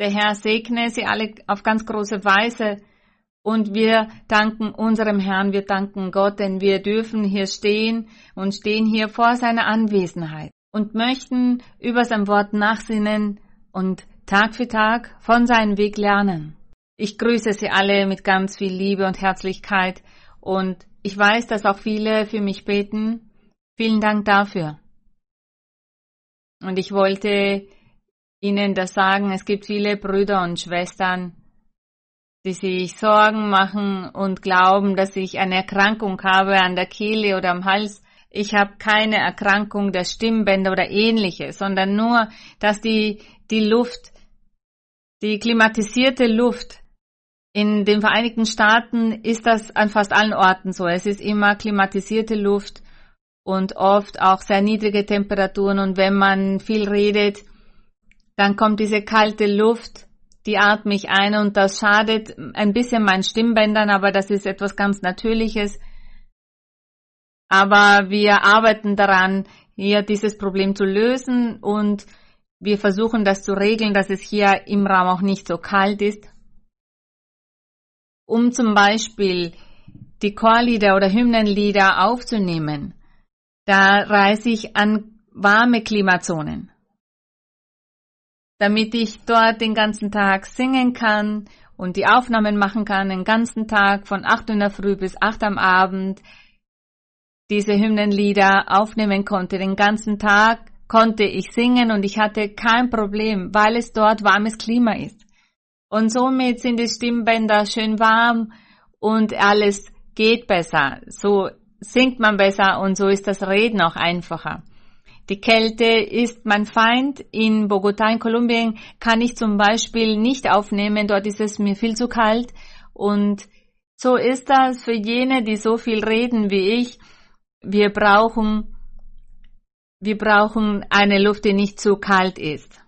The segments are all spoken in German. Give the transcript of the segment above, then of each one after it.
Der Herr segne sie alle auf ganz große Weise. Und wir danken unserem Herrn, wir danken Gott, denn wir dürfen hier stehen und stehen hier vor seiner Anwesenheit und möchten über sein Wort nachsinnen und Tag für Tag von seinem Weg lernen. Ich grüße Sie alle mit ganz viel Liebe und Herzlichkeit und ich weiß, dass auch viele für mich beten. Vielen Dank dafür. Und ich wollte Ihnen das sagen, es gibt viele Brüder und Schwestern, die sich Sorgen machen und glauben, dass ich eine Erkrankung habe an der Kehle oder am Hals. Ich habe keine Erkrankung der Stimmbänder oder ähnliches, sondern nur, dass die, die Luft, die klimatisierte Luft in den Vereinigten Staaten ist das an fast allen Orten so. Es ist immer klimatisierte Luft und oft auch sehr niedrige Temperaturen. Und wenn man viel redet, dann kommt diese kalte Luft die atme ich ein und das schadet ein bisschen meinen Stimmbändern, aber das ist etwas ganz Natürliches. Aber wir arbeiten daran, hier dieses Problem zu lösen und wir versuchen das zu regeln, dass es hier im Raum auch nicht so kalt ist. Um zum Beispiel die Chorlieder oder Hymnenlieder aufzunehmen, da reise ich an warme Klimazonen damit ich dort den ganzen Tag singen kann und die Aufnahmen machen kann, den ganzen Tag von 8 in der Früh bis 8 am Abend diese Hymnenlieder aufnehmen konnte. Den ganzen Tag konnte ich singen und ich hatte kein Problem, weil es dort warmes Klima ist. Und somit sind die Stimmbänder schön warm und alles geht besser. So singt man besser und so ist das Reden auch einfacher. Die Kälte ist mein Feind. In Bogotá in Kolumbien kann ich zum Beispiel nicht aufnehmen. Dort ist es mir viel zu kalt. Und so ist das für jene, die so viel reden wie ich. Wir brauchen, wir brauchen eine Luft, die nicht zu kalt ist.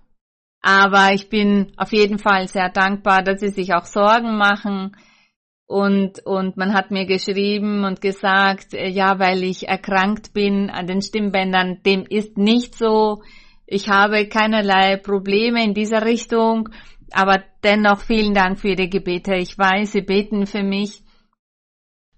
Aber ich bin auf jeden Fall sehr dankbar, dass Sie sich auch Sorgen machen und, und man hat mir geschrieben und gesagt, äh, ja, weil ich erkrankt bin an den Stimmbändern, dem ist nicht so. Ich habe keinerlei Probleme in dieser Richtung, aber dennoch vielen Dank für Ihre Gebete. Ich weiß, Sie beten für mich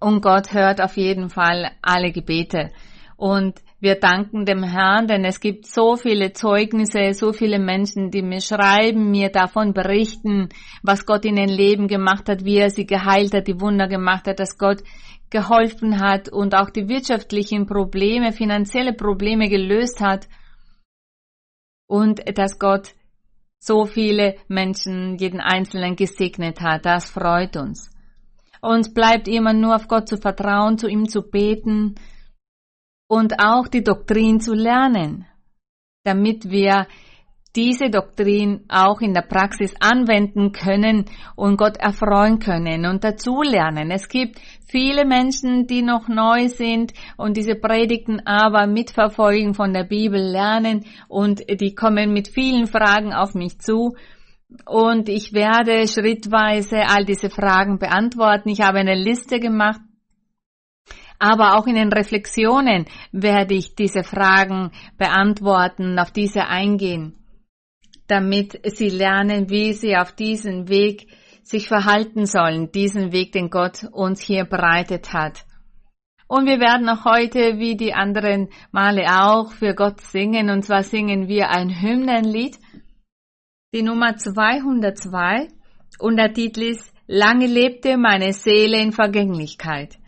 und Gott hört auf jeden Fall alle Gebete. Und wir danken dem Herrn, denn es gibt so viele Zeugnisse, so viele Menschen, die mir schreiben, mir davon berichten, was Gott in ihrem Leben gemacht hat, wie er sie geheilt hat, die Wunder gemacht hat, dass Gott geholfen hat und auch die wirtschaftlichen Probleme, finanzielle Probleme gelöst hat und dass Gott so viele Menschen, jeden Einzelnen gesegnet hat. Das freut uns. Uns bleibt immer nur auf Gott zu vertrauen, zu ihm zu beten, und auch die Doktrin zu lernen, damit wir diese Doktrin auch in der Praxis anwenden können und Gott erfreuen können und dazu lernen. Es gibt viele Menschen, die noch neu sind und diese Predigten aber mitverfolgen von der Bibel lernen und die kommen mit vielen Fragen auf mich zu. Und ich werde schrittweise all diese Fragen beantworten. Ich habe eine Liste gemacht aber auch in den Reflexionen werde ich diese Fragen beantworten, auf diese eingehen, damit Sie lernen, wie Sie auf diesen Weg sich verhalten sollen, diesen Weg, den Gott uns hier bereitet hat. Und wir werden auch heute, wie die anderen Male auch, für Gott singen. Und zwar singen wir ein Hymnenlied, die Nummer 202. Und der Titel ist Lange lebte meine Seele in Vergänglichkeit.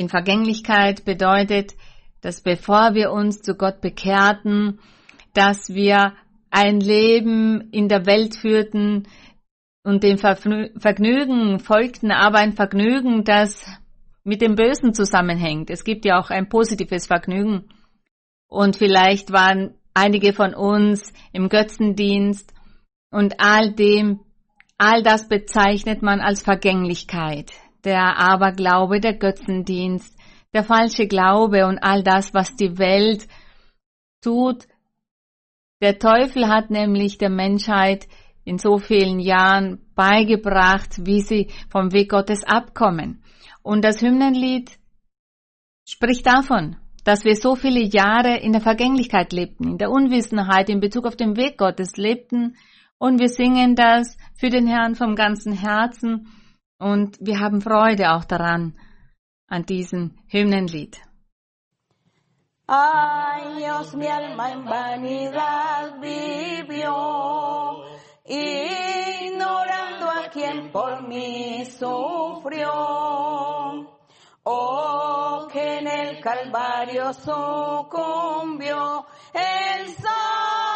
In Vergänglichkeit bedeutet, dass bevor wir uns zu Gott bekehrten, dass wir ein Leben in der Welt führten und dem Vergnügen folgten, aber ein Vergnügen, das mit dem Bösen zusammenhängt. Es gibt ja auch ein positives Vergnügen. Und vielleicht waren einige von uns im Götzendienst und all dem, all das bezeichnet man als Vergänglichkeit der Aberglaube, der Götzendienst, der falsche Glaube und all das, was die Welt tut. Der Teufel hat nämlich der Menschheit in so vielen Jahren beigebracht, wie sie vom Weg Gottes abkommen. Und das Hymnenlied spricht davon, dass wir so viele Jahre in der Vergänglichkeit lebten, in der Unwissenheit in Bezug auf den Weg Gottes lebten Und wir singen das für den Herrn vom ganzen Herzen und wir haben Freude auch daran, an diesem Hymnenlied. Años mi alma en vanidad vivió, ignorando a quien por mí sufrió. Oh, que en el Calvario sucumbió el Salvador.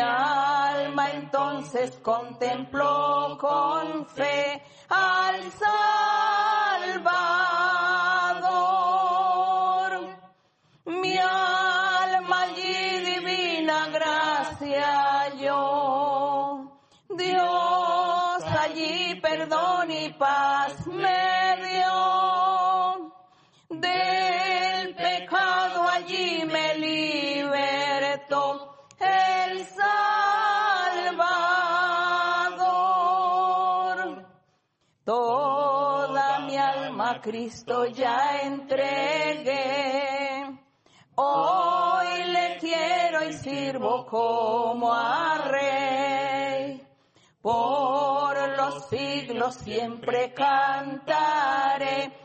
Alma entonces contempló con fe al Salvador. Mi alma allí divina gracia yo. Dios allí perdón y paz Cristo ya entregué. Hoy le quiero y sirvo como a rey. Por los siglos siempre cantaré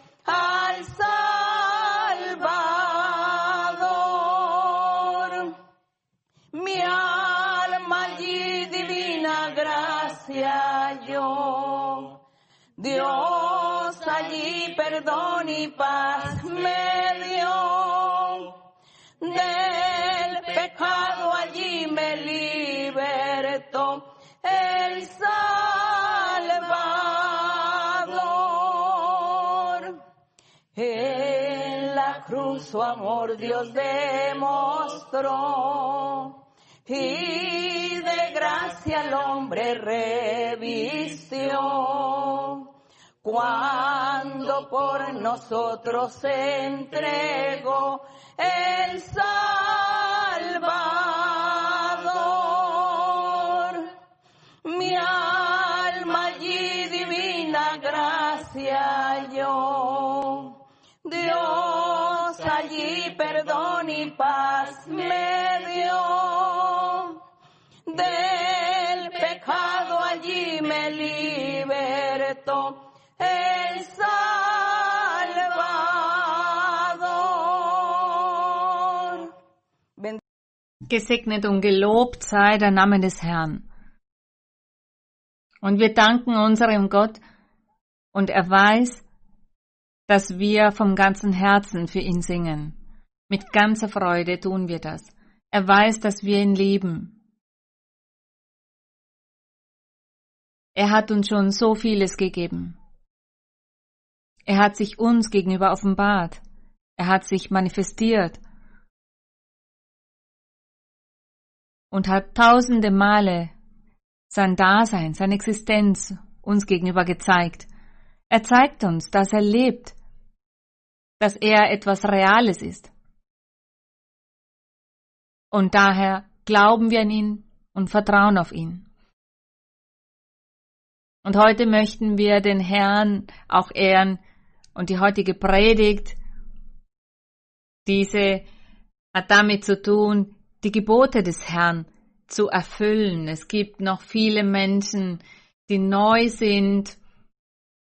perdón y paz me dio. Del pecado allí me libertó el Salvador. En la cruz su amor Dios demostró y de gracia al hombre revistió. Cuando por nosotros se entregó el Salvador. Mi alma allí divina gracia yo. Dios allí perdón y paz me dio. Del pecado allí me libertó el Salvador. Ben- Gesegnet und gelobt sei der Name des Herrn. Und wir danken unserem Gott und er weiß, dass wir vom ganzen Herzen für ihn singen. Mit ganzer Freude tun wir das. Er weiß, dass wir ihn lieben. Er hat uns schon so vieles gegeben. Er hat sich uns gegenüber offenbart. Er hat sich manifestiert und hat tausende Male sein Dasein, seine Existenz uns gegenüber gezeigt. Er zeigt uns, dass er lebt, dass er etwas Reales ist. Und daher glauben wir an ihn und vertrauen auf ihn. Und heute möchten wir den Herrn auch ehren und die heutige Predigt, diese hat damit zu tun, die Gebote des Herrn zu erfüllen. Es gibt noch viele Menschen, die neu sind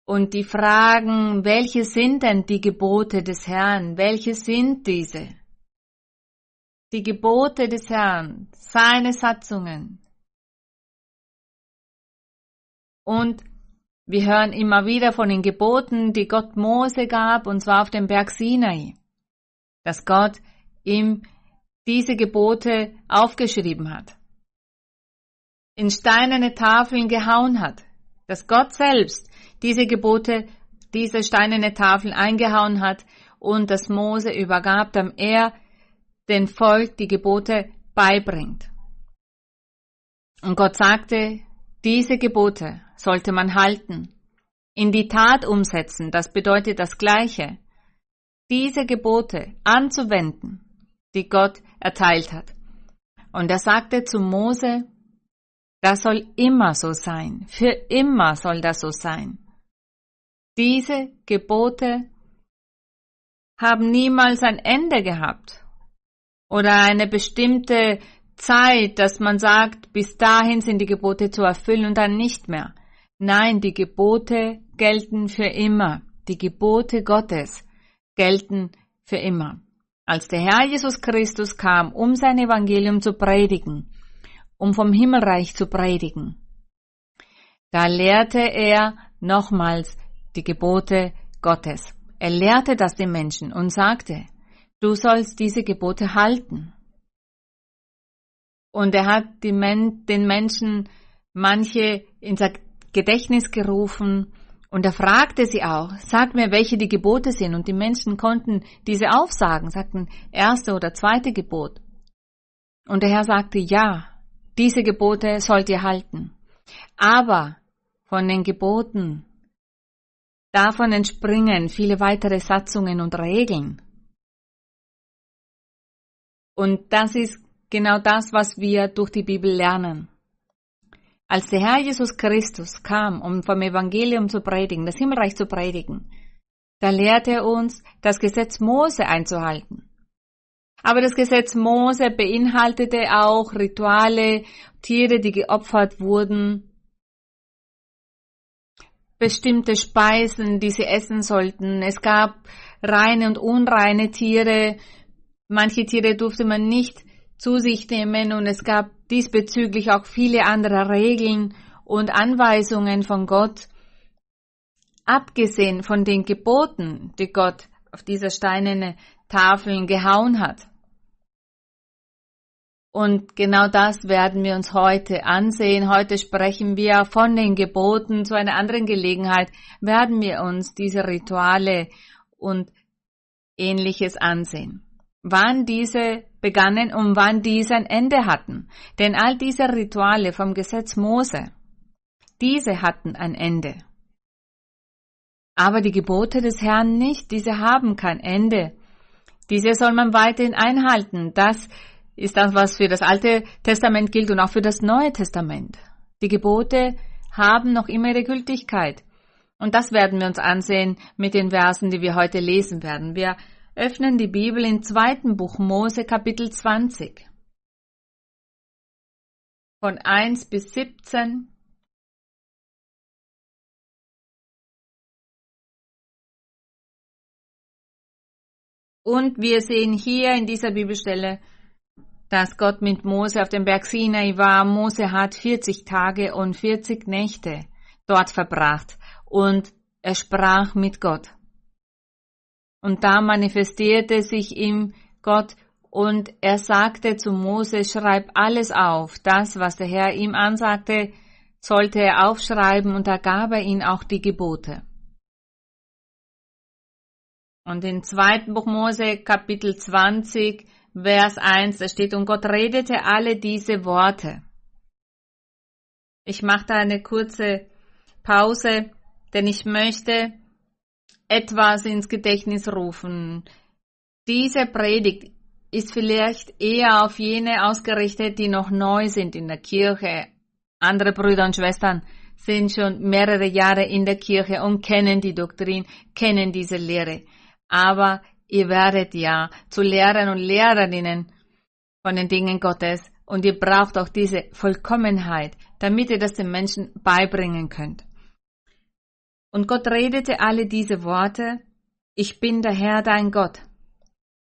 und die fragen, welche sind denn die Gebote des Herrn? Welche sind diese? Die Gebote des Herrn, seine Satzungen. Und wir hören immer wieder von den Geboten, die Gott Mose gab, und zwar auf dem Berg Sinai, dass Gott ihm diese Gebote aufgeschrieben hat, in steinerne Tafeln gehauen hat, dass Gott selbst diese Gebote diese steinerne Tafel eingehauen hat und das Mose übergab, damit er den Volk die Gebote beibringt. Und Gott sagte, diese Gebote sollte man halten, in die Tat umsetzen, das bedeutet das Gleiche, diese Gebote anzuwenden, die Gott erteilt hat. Und er sagte zu Mose, das soll immer so sein, für immer soll das so sein. Diese Gebote haben niemals ein Ende gehabt oder eine bestimmte Zeit, dass man sagt, bis dahin sind die Gebote zu erfüllen und dann nicht mehr. Nein, die Gebote gelten für immer. Die Gebote Gottes gelten für immer. Als der Herr Jesus Christus kam, um sein Evangelium zu predigen, um vom Himmelreich zu predigen, da lehrte er nochmals die Gebote Gottes. Er lehrte das den Menschen und sagte, du sollst diese Gebote halten. Und er hat den Menschen manche ins Gedächtnis gerufen und er fragte sie auch, sag mir, welche die Gebote sind. Und die Menschen konnten diese aufsagen, sagten erste oder zweite Gebot. Und der Herr sagte, ja, diese Gebote sollt ihr halten. Aber von den Geboten, davon entspringen viele weitere Satzungen und Regeln. Und das ist genau das, was wir durch die Bibel lernen. Als der Herr Jesus Christus kam, um vom Evangelium zu predigen, das Himmelreich zu predigen, da lehrte er uns, das Gesetz Mose einzuhalten. Aber das Gesetz Mose beinhaltete auch Rituale, Tiere, die geopfert wurden, bestimmte Speisen, die sie essen sollten. Es gab reine und unreine Tiere. Manche Tiere durfte man nicht zu sich nehmen und es gab diesbezüglich auch viele andere Regeln und Anweisungen von Gott, abgesehen von den Geboten, die Gott auf dieser steinerne Tafeln gehauen hat. Und genau das werden wir uns heute ansehen. Heute sprechen wir von den Geboten. Zu einer anderen Gelegenheit werden wir uns diese Rituale und ähnliches ansehen. Wann diese begannen und wann diese ein Ende hatten. Denn all diese Rituale vom Gesetz Mose, diese hatten ein Ende. Aber die Gebote des Herrn nicht, diese haben kein Ende. Diese soll man weiterhin einhalten. Das ist das, was für das Alte Testament gilt und auch für das Neue Testament. Die Gebote haben noch immer ihre Gültigkeit. Und das werden wir uns ansehen mit den Versen, die wir heute lesen werden. Wir öffnen die Bibel im zweiten Buch Mose Kapitel 20 von 1 bis 17. Und wir sehen hier in dieser Bibelstelle, dass Gott mit Mose auf dem Berg Sinai war. Mose hat 40 Tage und 40 Nächte dort verbracht und er sprach mit Gott. Und da manifestierte sich ihm Gott und er sagte zu Mose, schreib alles auf. Das, was der Herr ihm ansagte, sollte er aufschreiben und da gab er ihm auch die Gebote. Und in 2. Buch Mose Kapitel 20 Vers 1, da steht, und Gott redete alle diese Worte. Ich mache da eine kurze Pause, denn ich möchte etwas ins Gedächtnis rufen. Diese Predigt ist vielleicht eher auf jene ausgerichtet, die noch neu sind in der Kirche. Andere Brüder und Schwestern sind schon mehrere Jahre in der Kirche und kennen die Doktrin, kennen diese Lehre. Aber ihr werdet ja zu Lehrern und Lehrerinnen von den Dingen Gottes und ihr braucht auch diese Vollkommenheit, damit ihr das den Menschen beibringen könnt. Und Gott redete alle diese Worte, ich bin der Herr dein Gott,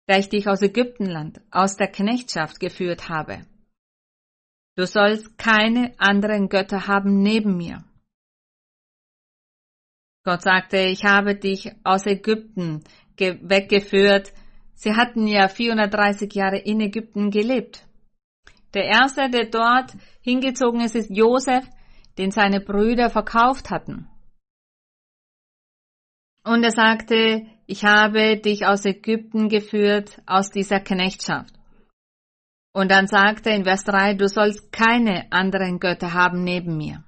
der ich dich aus Ägyptenland, aus der Knechtschaft geführt habe. Du sollst keine anderen Götter haben neben mir. Gott sagte, ich habe dich aus Ägypten weggeführt. Sie hatten ja 430 Jahre in Ägypten gelebt. Der erste, der dort hingezogen ist, ist Josef, den seine Brüder verkauft hatten. Und er sagte, ich habe dich aus Ägypten geführt, aus dieser Knechtschaft. Und dann sagte er in Vers 3, du sollst keine anderen Götter haben neben mir.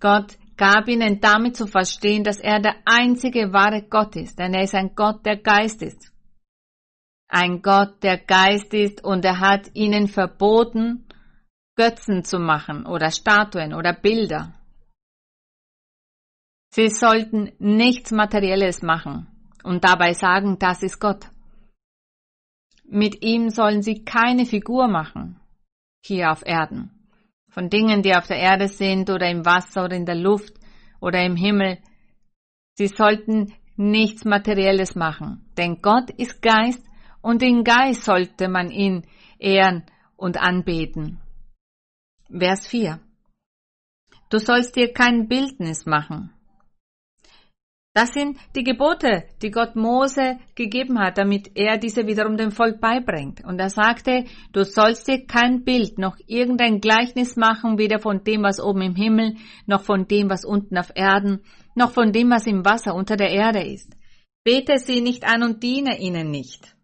Gott gab ihnen damit zu verstehen, dass er der einzige wahre Gott ist, denn er ist ein Gott, der Geist ist. Ein Gott, der Geist ist und er hat ihnen verboten, Götzen zu machen oder Statuen oder Bilder. Sie sollten nichts Materielles machen und dabei sagen, das ist Gott. Mit ihm sollen sie keine Figur machen, hier auf Erden von Dingen, die auf der Erde sind oder im Wasser oder in der Luft oder im Himmel. Sie sollten nichts Materielles machen, denn Gott ist Geist und in Geist sollte man ihn ehren und anbeten. Vers 4. Du sollst dir kein Bildnis machen. Das sind die Gebote, die Gott Mose gegeben hat, damit er diese wiederum dem Volk beibringt. Und er sagte, du sollst dir kein Bild noch irgendein Gleichnis machen, weder von dem, was oben im Himmel, noch von dem, was unten auf Erden, noch von dem, was im Wasser unter der Erde ist. Bete sie nicht an und diene ihnen nicht.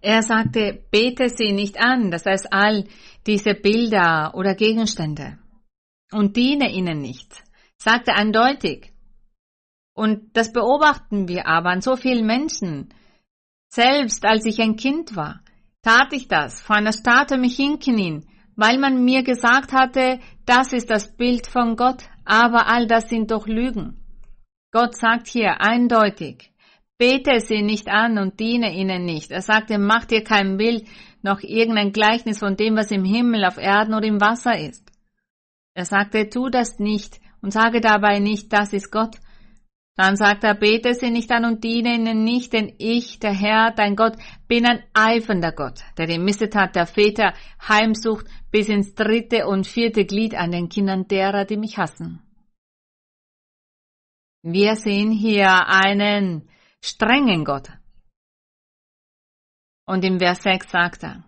Er sagte, bete sie nicht an, das heißt all diese Bilder oder Gegenstände und diene ihnen nicht, sagt er eindeutig. Und das beobachten wir aber an so vielen Menschen. Selbst als ich ein Kind war, tat ich das, vor einer Statue mich hinknien, weil man mir gesagt hatte, das ist das Bild von Gott, aber all das sind doch Lügen. Gott sagt hier eindeutig, bete sie nicht an und diene ihnen nicht. Er sagte, mach dir kein Bild, noch irgendein Gleichnis von dem, was im Himmel, auf Erden oder im Wasser ist. Er sagte, tu das nicht und sage dabei nicht, das ist Gott. Dann sagt er, bete sie nicht an und diene ihnen nicht, denn ich, der Herr, dein Gott, bin ein eifernder Gott, der die Missetat der Väter heimsucht bis ins dritte und vierte Glied an den Kindern derer, die mich hassen. Wir sehen hier einen strengen Gott. Und im Vers 6 sagt er,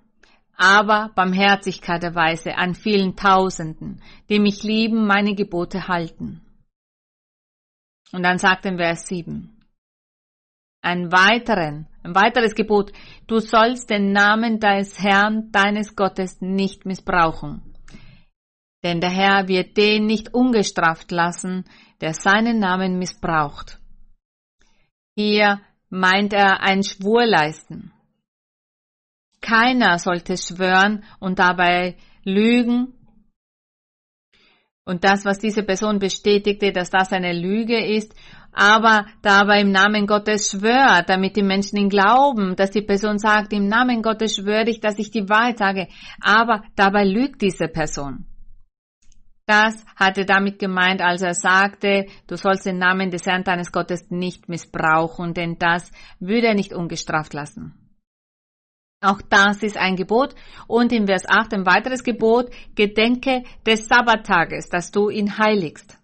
aber Barmherzigkeit erweise an vielen Tausenden, die mich lieben, meine Gebote halten. Und dann sagt in Vers 7, ein weiteren, ein weiteres Gebot, du sollst den Namen deines Herrn, deines Gottes nicht missbrauchen. Denn der Herr wird den nicht ungestraft lassen, der seinen Namen missbraucht. Hier meint er ein Schwur leisten. Keiner sollte schwören und dabei lügen. Und das, was diese Person bestätigte, dass das eine Lüge ist, aber dabei im Namen Gottes schwört, damit die Menschen ihn glauben, dass die Person sagt, im Namen Gottes schwöre ich, dass ich die Wahrheit sage, aber dabei lügt diese Person. Das hatte damit gemeint, als er sagte, du sollst den Namen des Herrn deines Gottes nicht missbrauchen, denn das würde er nicht ungestraft lassen. Auch das ist ein Gebot. Und in Vers 8 ein weiteres Gebot, gedenke des Sabbattages, dass du ihn heiligst.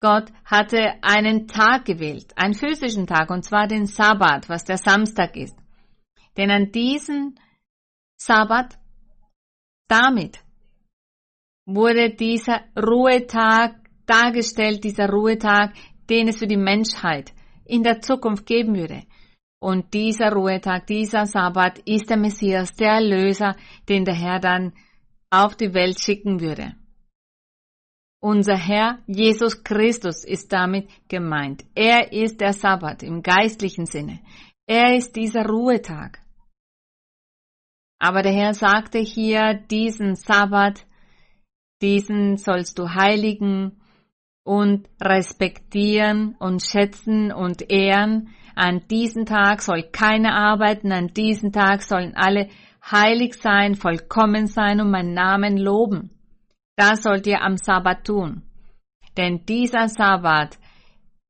Gott hatte einen Tag gewählt, einen physischen Tag, und zwar den Sabbat, was der Samstag ist. Denn an diesem Sabbat, damit wurde dieser Ruhetag dargestellt, dieser Ruhetag, den es für die Menschheit in der Zukunft geben würde. Und dieser Ruhetag, dieser Sabbat ist der Messias, der Erlöser, den der Herr dann auf die Welt schicken würde. Unser Herr Jesus Christus ist damit gemeint. Er ist der Sabbat im geistlichen Sinne. Er ist dieser Ruhetag. Aber der Herr sagte hier, diesen Sabbat, diesen sollst du heiligen und respektieren und schätzen und ehren, an diesem Tag soll keiner arbeiten, an diesem Tag sollen alle heilig sein, vollkommen sein und meinen Namen loben. Das sollt ihr am Sabbat tun. Denn dieser Sabbat,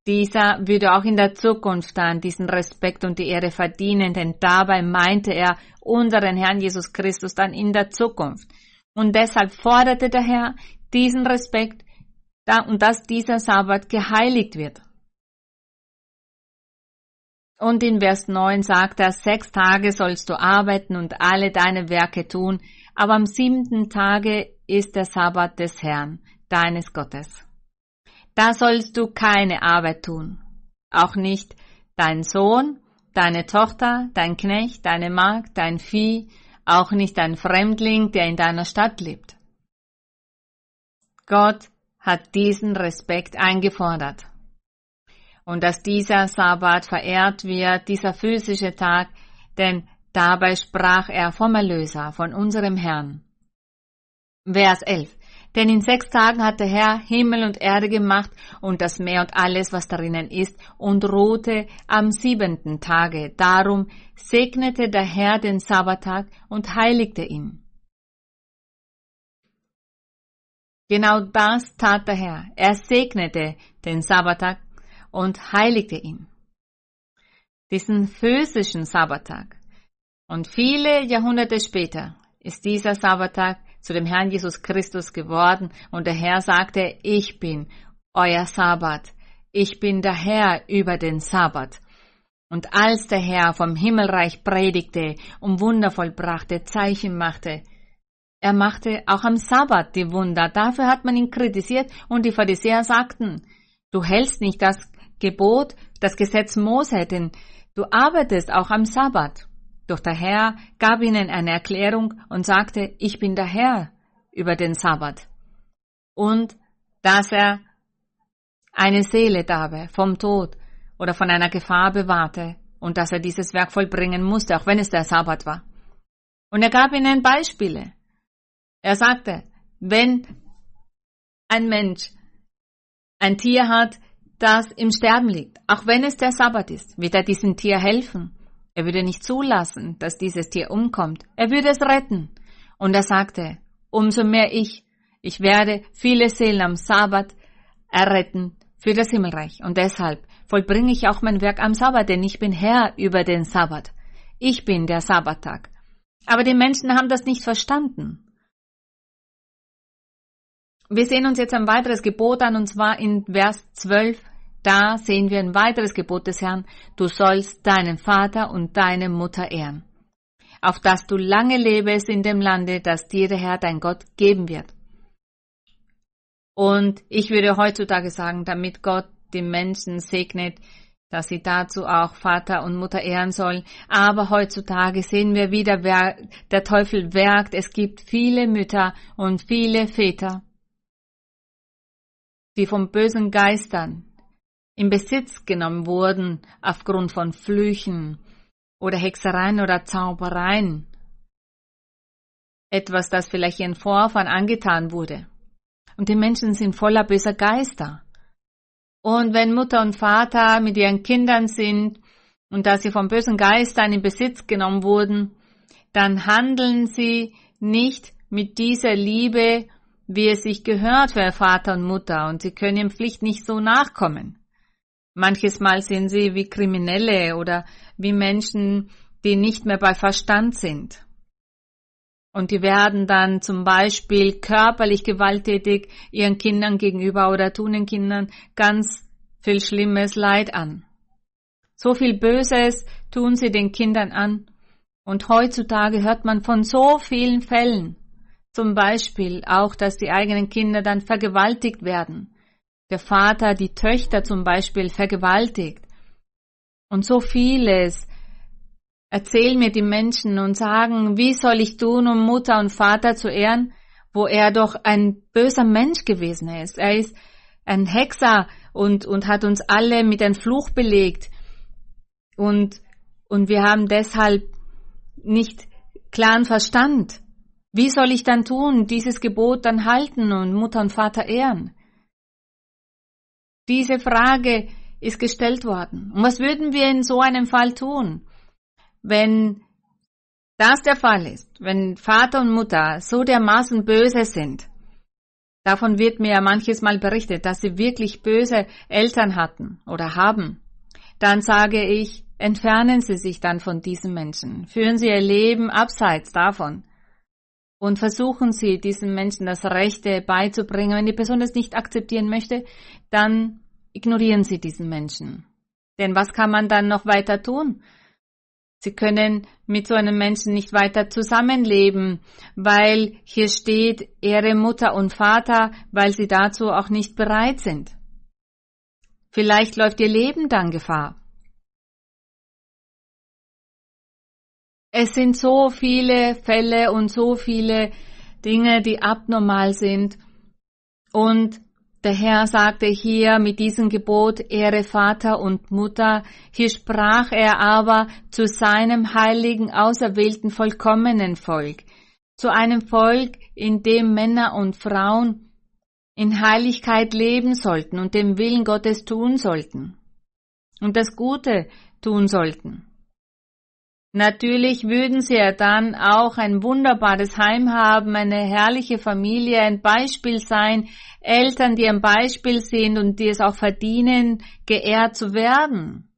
dieser würde auch in der Zukunft dann diesen Respekt und die Ehre verdienen, denn dabei meinte er unseren Herrn Jesus Christus dann in der Zukunft. Und deshalb forderte der Herr diesen Respekt und dass dieser Sabbat geheiligt wird. Und in Vers 9 sagt er, sechs Tage sollst du arbeiten und alle deine Werke tun, aber am siebenten Tage ist der Sabbat des Herrn, deines Gottes. Da sollst du keine Arbeit tun, auch nicht dein Sohn, deine Tochter, dein Knecht, deine Magd, dein Vieh, auch nicht dein Fremdling, der in deiner Stadt lebt. Gott hat diesen Respekt eingefordert. Und dass dieser Sabbat verehrt wird, dieser physische Tag, denn dabei sprach er vom Erlöser, von unserem Herrn. Vers 11. Denn in sechs Tagen hat der Herr Himmel und Erde gemacht und das Meer und alles, was darinnen ist, und ruhte am siebenten Tage. Darum segnete der Herr den Sabbattag und heiligte ihn. Genau das tat der Herr. Er segnete den Sabbattag und heiligte ihn. Diesen physischen Sabbattag. Und viele Jahrhunderte später ist dieser Sabbattag zu dem Herrn Jesus Christus geworden und der Herr sagte, ich bin euer Sabbat. Ich bin der Herr über den Sabbat. Und als der Herr vom Himmelreich predigte und Wunder vollbrachte, Zeichen machte, er machte auch am Sabbat die Wunder. Dafür hat man ihn kritisiert und die Pharisäer sagten, du hältst nicht das Gebot, das Gesetz Mose, denn du arbeitest auch am Sabbat. Doch der Herr gab ihnen eine Erklärung und sagte, ich bin der Herr über den Sabbat. Und dass er eine Seele dabe vom Tod oder von einer Gefahr bewahrte und dass er dieses Werk vollbringen musste, auch wenn es der Sabbat war. Und er gab ihnen Beispiele. Er sagte, wenn ein Mensch ein Tier hat, das im Sterben liegt, auch wenn es der Sabbat ist, wird er diesem Tier helfen. Er würde nicht zulassen, dass dieses Tier umkommt. Er würde es retten. Und er sagte, umso mehr ich, ich werde viele Seelen am Sabbat erretten für das Himmelreich. Und deshalb vollbringe ich auch mein Werk am Sabbat, denn ich bin Herr über den Sabbat. Ich bin der Sabbattag. Aber die Menschen haben das nicht verstanden. Wir sehen uns jetzt ein weiteres Gebot an, und zwar in Vers 12. Da sehen wir ein weiteres Gebot des Herrn. Du sollst deinen Vater und deine Mutter ehren. Auf dass du lange lebest in dem Lande, das dir der Herr dein Gott geben wird. Und ich würde heutzutage sagen, damit Gott die Menschen segnet, dass sie dazu auch Vater und Mutter ehren sollen. Aber heutzutage sehen wir wieder, wer der Teufel werkt. Es gibt viele Mütter und viele Väter, die von bösen Geistern in Besitz genommen wurden aufgrund von Flüchen oder Hexereien oder Zaubereien. Etwas, das vielleicht ihren Vorfahren angetan wurde. Und die Menschen sind voller böser Geister. Und wenn Mutter und Vater mit ihren Kindern sind und da sie von bösen Geistern in Besitz genommen wurden, dann handeln sie nicht mit dieser Liebe wie es sich gehört für Vater und Mutter, und sie können ihrem Pflicht nicht so nachkommen. Manches Mal sind sie wie Kriminelle oder wie Menschen, die nicht mehr bei Verstand sind. Und die werden dann zum Beispiel körperlich gewalttätig ihren Kindern gegenüber oder tun den Kindern ganz viel schlimmes Leid an. So viel Böses tun sie den Kindern an. Und heutzutage hört man von so vielen Fällen. Zum Beispiel auch, dass die eigenen Kinder dann vergewaltigt werden. Der Vater die Töchter zum Beispiel vergewaltigt. Und so vieles erzählen mir die Menschen und sagen, wie soll ich tun, um Mutter und Vater zu ehren, wo er doch ein böser Mensch gewesen ist. Er ist ein Hexer und, und hat uns alle mit einem Fluch belegt. Und, und wir haben deshalb nicht klaren Verstand. Wie soll ich dann tun, dieses Gebot dann halten und Mutter und Vater ehren? Diese Frage ist gestellt worden. Und was würden wir in so einem Fall tun, wenn das der Fall ist, wenn Vater und Mutter so dermaßen böse sind? Davon wird mir ja manches Mal berichtet, dass sie wirklich böse Eltern hatten oder haben. Dann sage ich, entfernen Sie sich dann von diesen Menschen. Führen Sie Ihr Leben abseits davon und versuchen Sie, diesen Menschen das Rechte beizubringen. Wenn die Person es nicht akzeptieren möchte, dann ignorieren Sie diesen Menschen. Denn was kann man dann noch weiter tun? Sie können mit so einem Menschen nicht weiter zusammenleben, weil hier steht, Ehre Mutter und Vater, weil sie dazu auch nicht bereit sind. Vielleicht läuft ihr Leben dann Gefahr. Es sind so viele Fälle und so viele Dinge, die abnormal sind. Und der Herr sagte hier mit diesem Gebot, Ehre Vater und Mutter, hier sprach er aber zu seinem heiligen, auserwählten, vollkommenen Volk, zu einem Volk, in dem Männer und Frauen in Heiligkeit leben sollten und dem Willen Gottes tun sollten und das Gute tun sollten. Natürlich würden sie ja dann auch ein wunderbares Heim haben, eine herrliche Familie, ein Beispiel sein, Eltern, die ein Beispiel sind und die es auch verdienen, geehrt zu werden.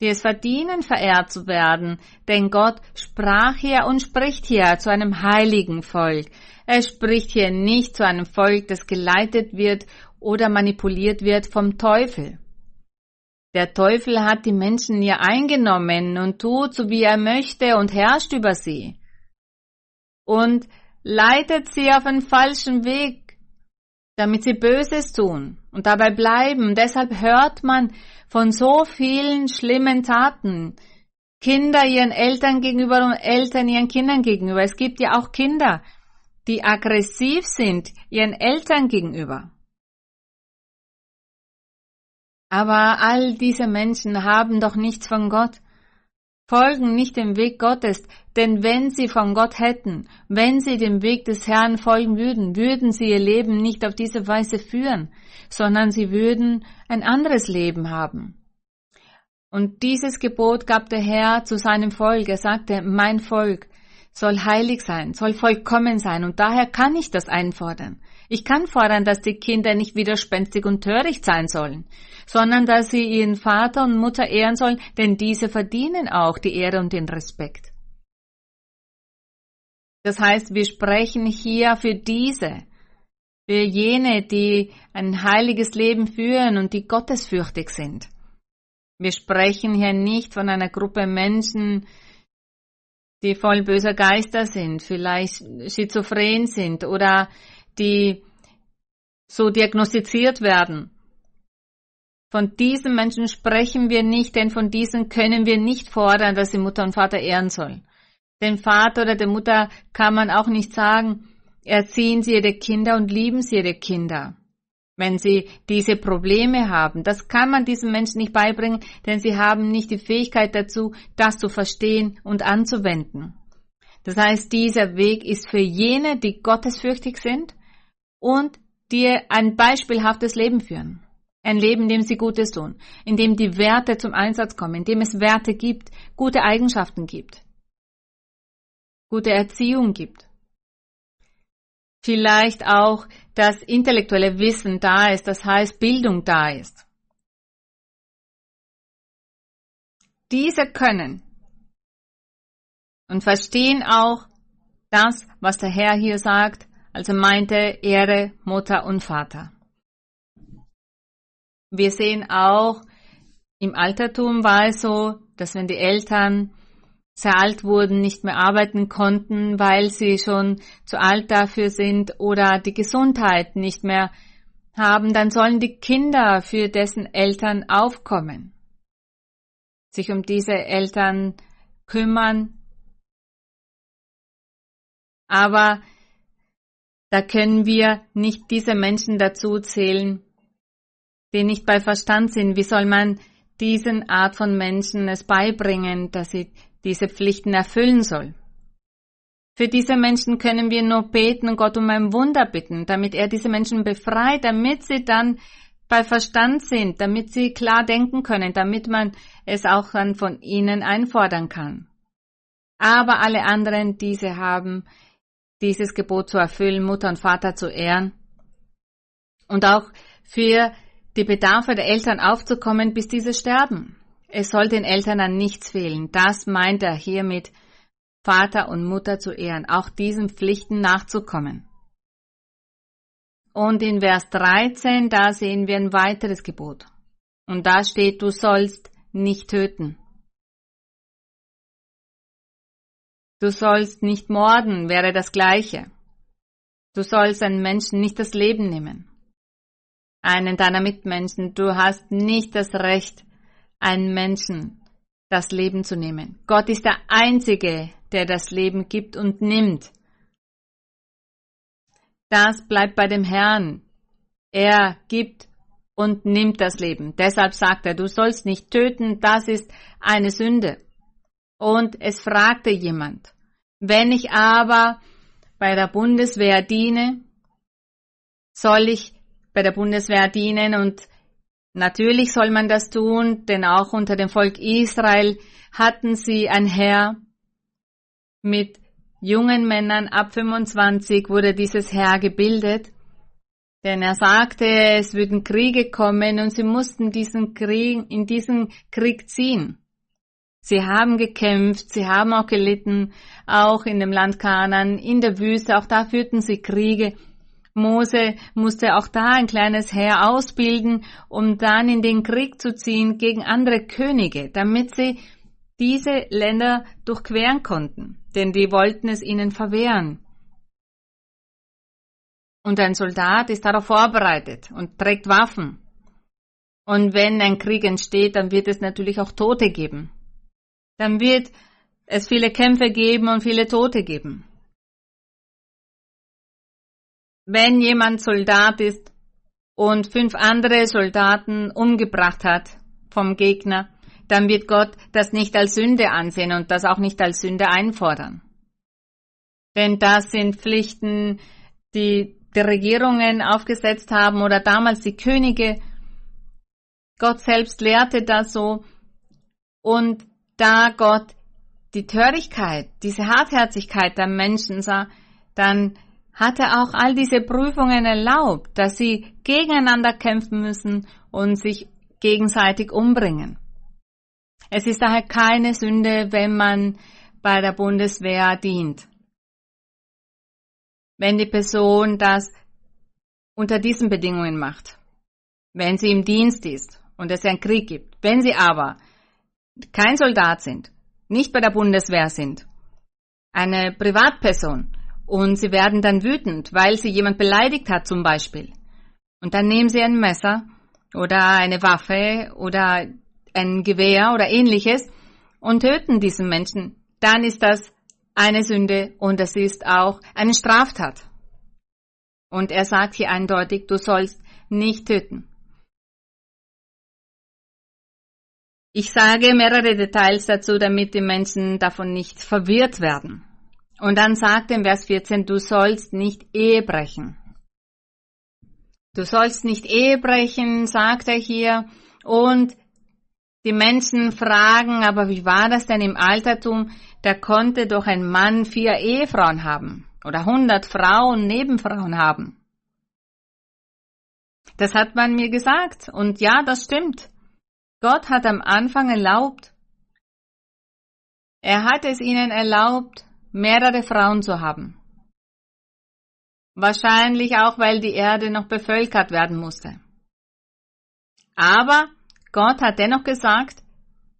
Die es verdienen, verehrt zu werden, denn Gott sprach hier und spricht hier zu einem heiligen Volk. Er spricht hier nicht zu einem Volk, das geleitet wird oder manipuliert wird vom Teufel. Der Teufel hat die Menschen hier eingenommen und tut so wie er möchte und herrscht über sie. Und leitet sie auf einen falschen Weg, damit sie Böses tun und dabei bleiben. Deshalb hört man von so vielen schlimmen Taten. Kinder ihren Eltern gegenüber und Eltern ihren Kindern gegenüber. Es gibt ja auch Kinder, die aggressiv sind ihren Eltern gegenüber. Aber all diese Menschen haben doch nichts von Gott, folgen nicht dem Weg Gottes, denn wenn sie von Gott hätten, wenn sie dem Weg des Herrn folgen würden, würden sie ihr Leben nicht auf diese Weise führen, sondern sie würden ein anderes Leben haben. Und dieses Gebot gab der Herr zu seinem Volk. Er sagte, mein Volk soll heilig sein, soll vollkommen sein, und daher kann ich das einfordern. Ich kann fordern, dass die Kinder nicht widerspenstig und töricht sein sollen, sondern dass sie ihren Vater und Mutter ehren sollen, denn diese verdienen auch die Ehre und den Respekt. Das heißt, wir sprechen hier für diese, für jene, die ein heiliges Leben führen und die gottesfürchtig sind. Wir sprechen hier nicht von einer Gruppe Menschen, die voll böser Geister sind, vielleicht schizophren sind oder die so diagnostiziert werden. Von diesen Menschen sprechen wir nicht, denn von diesen können wir nicht fordern, dass sie Mutter und Vater ehren sollen. Den Vater oder der Mutter kann man auch nicht sagen, erziehen Sie Ihre Kinder und lieben Sie Ihre Kinder. Wenn sie diese Probleme haben, das kann man diesen Menschen nicht beibringen, denn sie haben nicht die Fähigkeit dazu, das zu verstehen und anzuwenden. Das heißt, dieser Weg ist für jene, die gottesfürchtig sind und die ein beispielhaftes Leben führen. Ein Leben, in dem sie Gutes tun, in dem die Werte zum Einsatz kommen, in dem es Werte gibt, gute Eigenschaften gibt, gute Erziehung gibt. Vielleicht auch das intellektuelle Wissen da ist, das heißt Bildung da ist. Diese können und verstehen auch das, was der Herr hier sagt, also meinte Ehre Mutter und Vater. Wir sehen auch, im Altertum war es so, dass wenn die Eltern sehr alt wurden, nicht mehr arbeiten konnten, weil sie schon zu alt dafür sind oder die Gesundheit nicht mehr haben, dann sollen die Kinder für dessen Eltern aufkommen, sich um diese Eltern kümmern. Aber da können wir nicht diese Menschen dazu zählen, die nicht bei Verstand sind. Wie soll man diesen Art von Menschen es beibringen, dass sie diese Pflichten erfüllen soll? Für diese Menschen können wir nur beten und Gott um ein Wunder bitten, damit er diese Menschen befreit, damit sie dann bei Verstand sind, damit sie klar denken können, damit man es auch dann von ihnen einfordern kann. Aber alle anderen, diese haben dieses Gebot zu erfüllen, Mutter und Vater zu ehren und auch für die Bedarfe der Eltern aufzukommen, bis diese sterben. Es soll den Eltern an nichts fehlen. Das meint er hiermit, Vater und Mutter zu ehren, auch diesen Pflichten nachzukommen. Und in Vers 13, da sehen wir ein weiteres Gebot. Und da steht, du sollst nicht töten. Du sollst nicht morden, wäre das gleiche. Du sollst einen Menschen nicht das Leben nehmen. Einen deiner Mitmenschen. Du hast nicht das Recht, einen Menschen das Leben zu nehmen. Gott ist der Einzige, der das Leben gibt und nimmt. Das bleibt bei dem Herrn. Er gibt und nimmt das Leben. Deshalb sagt er, du sollst nicht töten, das ist eine Sünde. Und es fragte jemand, wenn ich aber bei der Bundeswehr diene, soll ich bei der Bundeswehr dienen und natürlich soll man das tun, denn auch unter dem Volk Israel hatten sie ein Herr mit jungen Männern ab 25 wurde dieses Heer gebildet, denn er sagte, es würden Kriege kommen und sie mussten diesen Krieg, in diesen Krieg ziehen. Sie haben gekämpft, sie haben auch gelitten, auch in dem Land Kanan, in der Wüste, auch da führten sie Kriege. Mose musste auch da ein kleines Heer ausbilden, um dann in den Krieg zu ziehen gegen andere Könige, damit sie diese Länder durchqueren konnten, denn die wollten es ihnen verwehren. Und ein Soldat ist darauf vorbereitet und trägt Waffen. Und wenn ein Krieg entsteht, dann wird es natürlich auch Tote geben. Dann wird es viele Kämpfe geben und viele Tote geben. Wenn jemand Soldat ist und fünf andere Soldaten umgebracht hat vom Gegner, dann wird Gott das nicht als Sünde ansehen und das auch nicht als Sünde einfordern. Denn das sind Pflichten, die die Regierungen aufgesetzt haben oder damals die Könige. Gott selbst lehrte das so. Und da Gott die Törigkeit, diese Hartherzigkeit der Menschen sah, dann hat er auch all diese Prüfungen erlaubt, dass sie gegeneinander kämpfen müssen und sich gegenseitig umbringen. Es ist daher keine Sünde, wenn man bei der Bundeswehr dient. Wenn die Person das unter diesen Bedingungen macht. Wenn sie im Dienst ist und es einen Krieg gibt. Wenn sie aber kein Soldat sind, nicht bei der Bundeswehr sind, eine Privatperson und sie werden dann wütend, weil sie jemand beleidigt hat zum Beispiel. Und dann nehmen sie ein Messer oder eine Waffe oder ein Gewehr oder ähnliches und töten diesen Menschen, dann ist das eine Sünde und es ist auch eine Straftat. Und er sagt hier eindeutig, du sollst nicht töten. Ich sage mehrere Details dazu, damit die Menschen davon nicht verwirrt werden. Und dann sagt im Vers 14, du sollst nicht Ehe brechen. Du sollst nicht Ehe brechen, sagt er hier. Und die Menschen fragen, aber wie war das denn im Altertum? Da konnte doch ein Mann vier Ehefrauen haben oder hundert Frauen, Nebenfrauen haben. Das hat man mir gesagt und ja, das stimmt. Gott hat am Anfang erlaubt, er hat es ihnen erlaubt, mehrere Frauen zu haben. Wahrscheinlich auch, weil die Erde noch bevölkert werden musste. Aber Gott hat dennoch gesagt,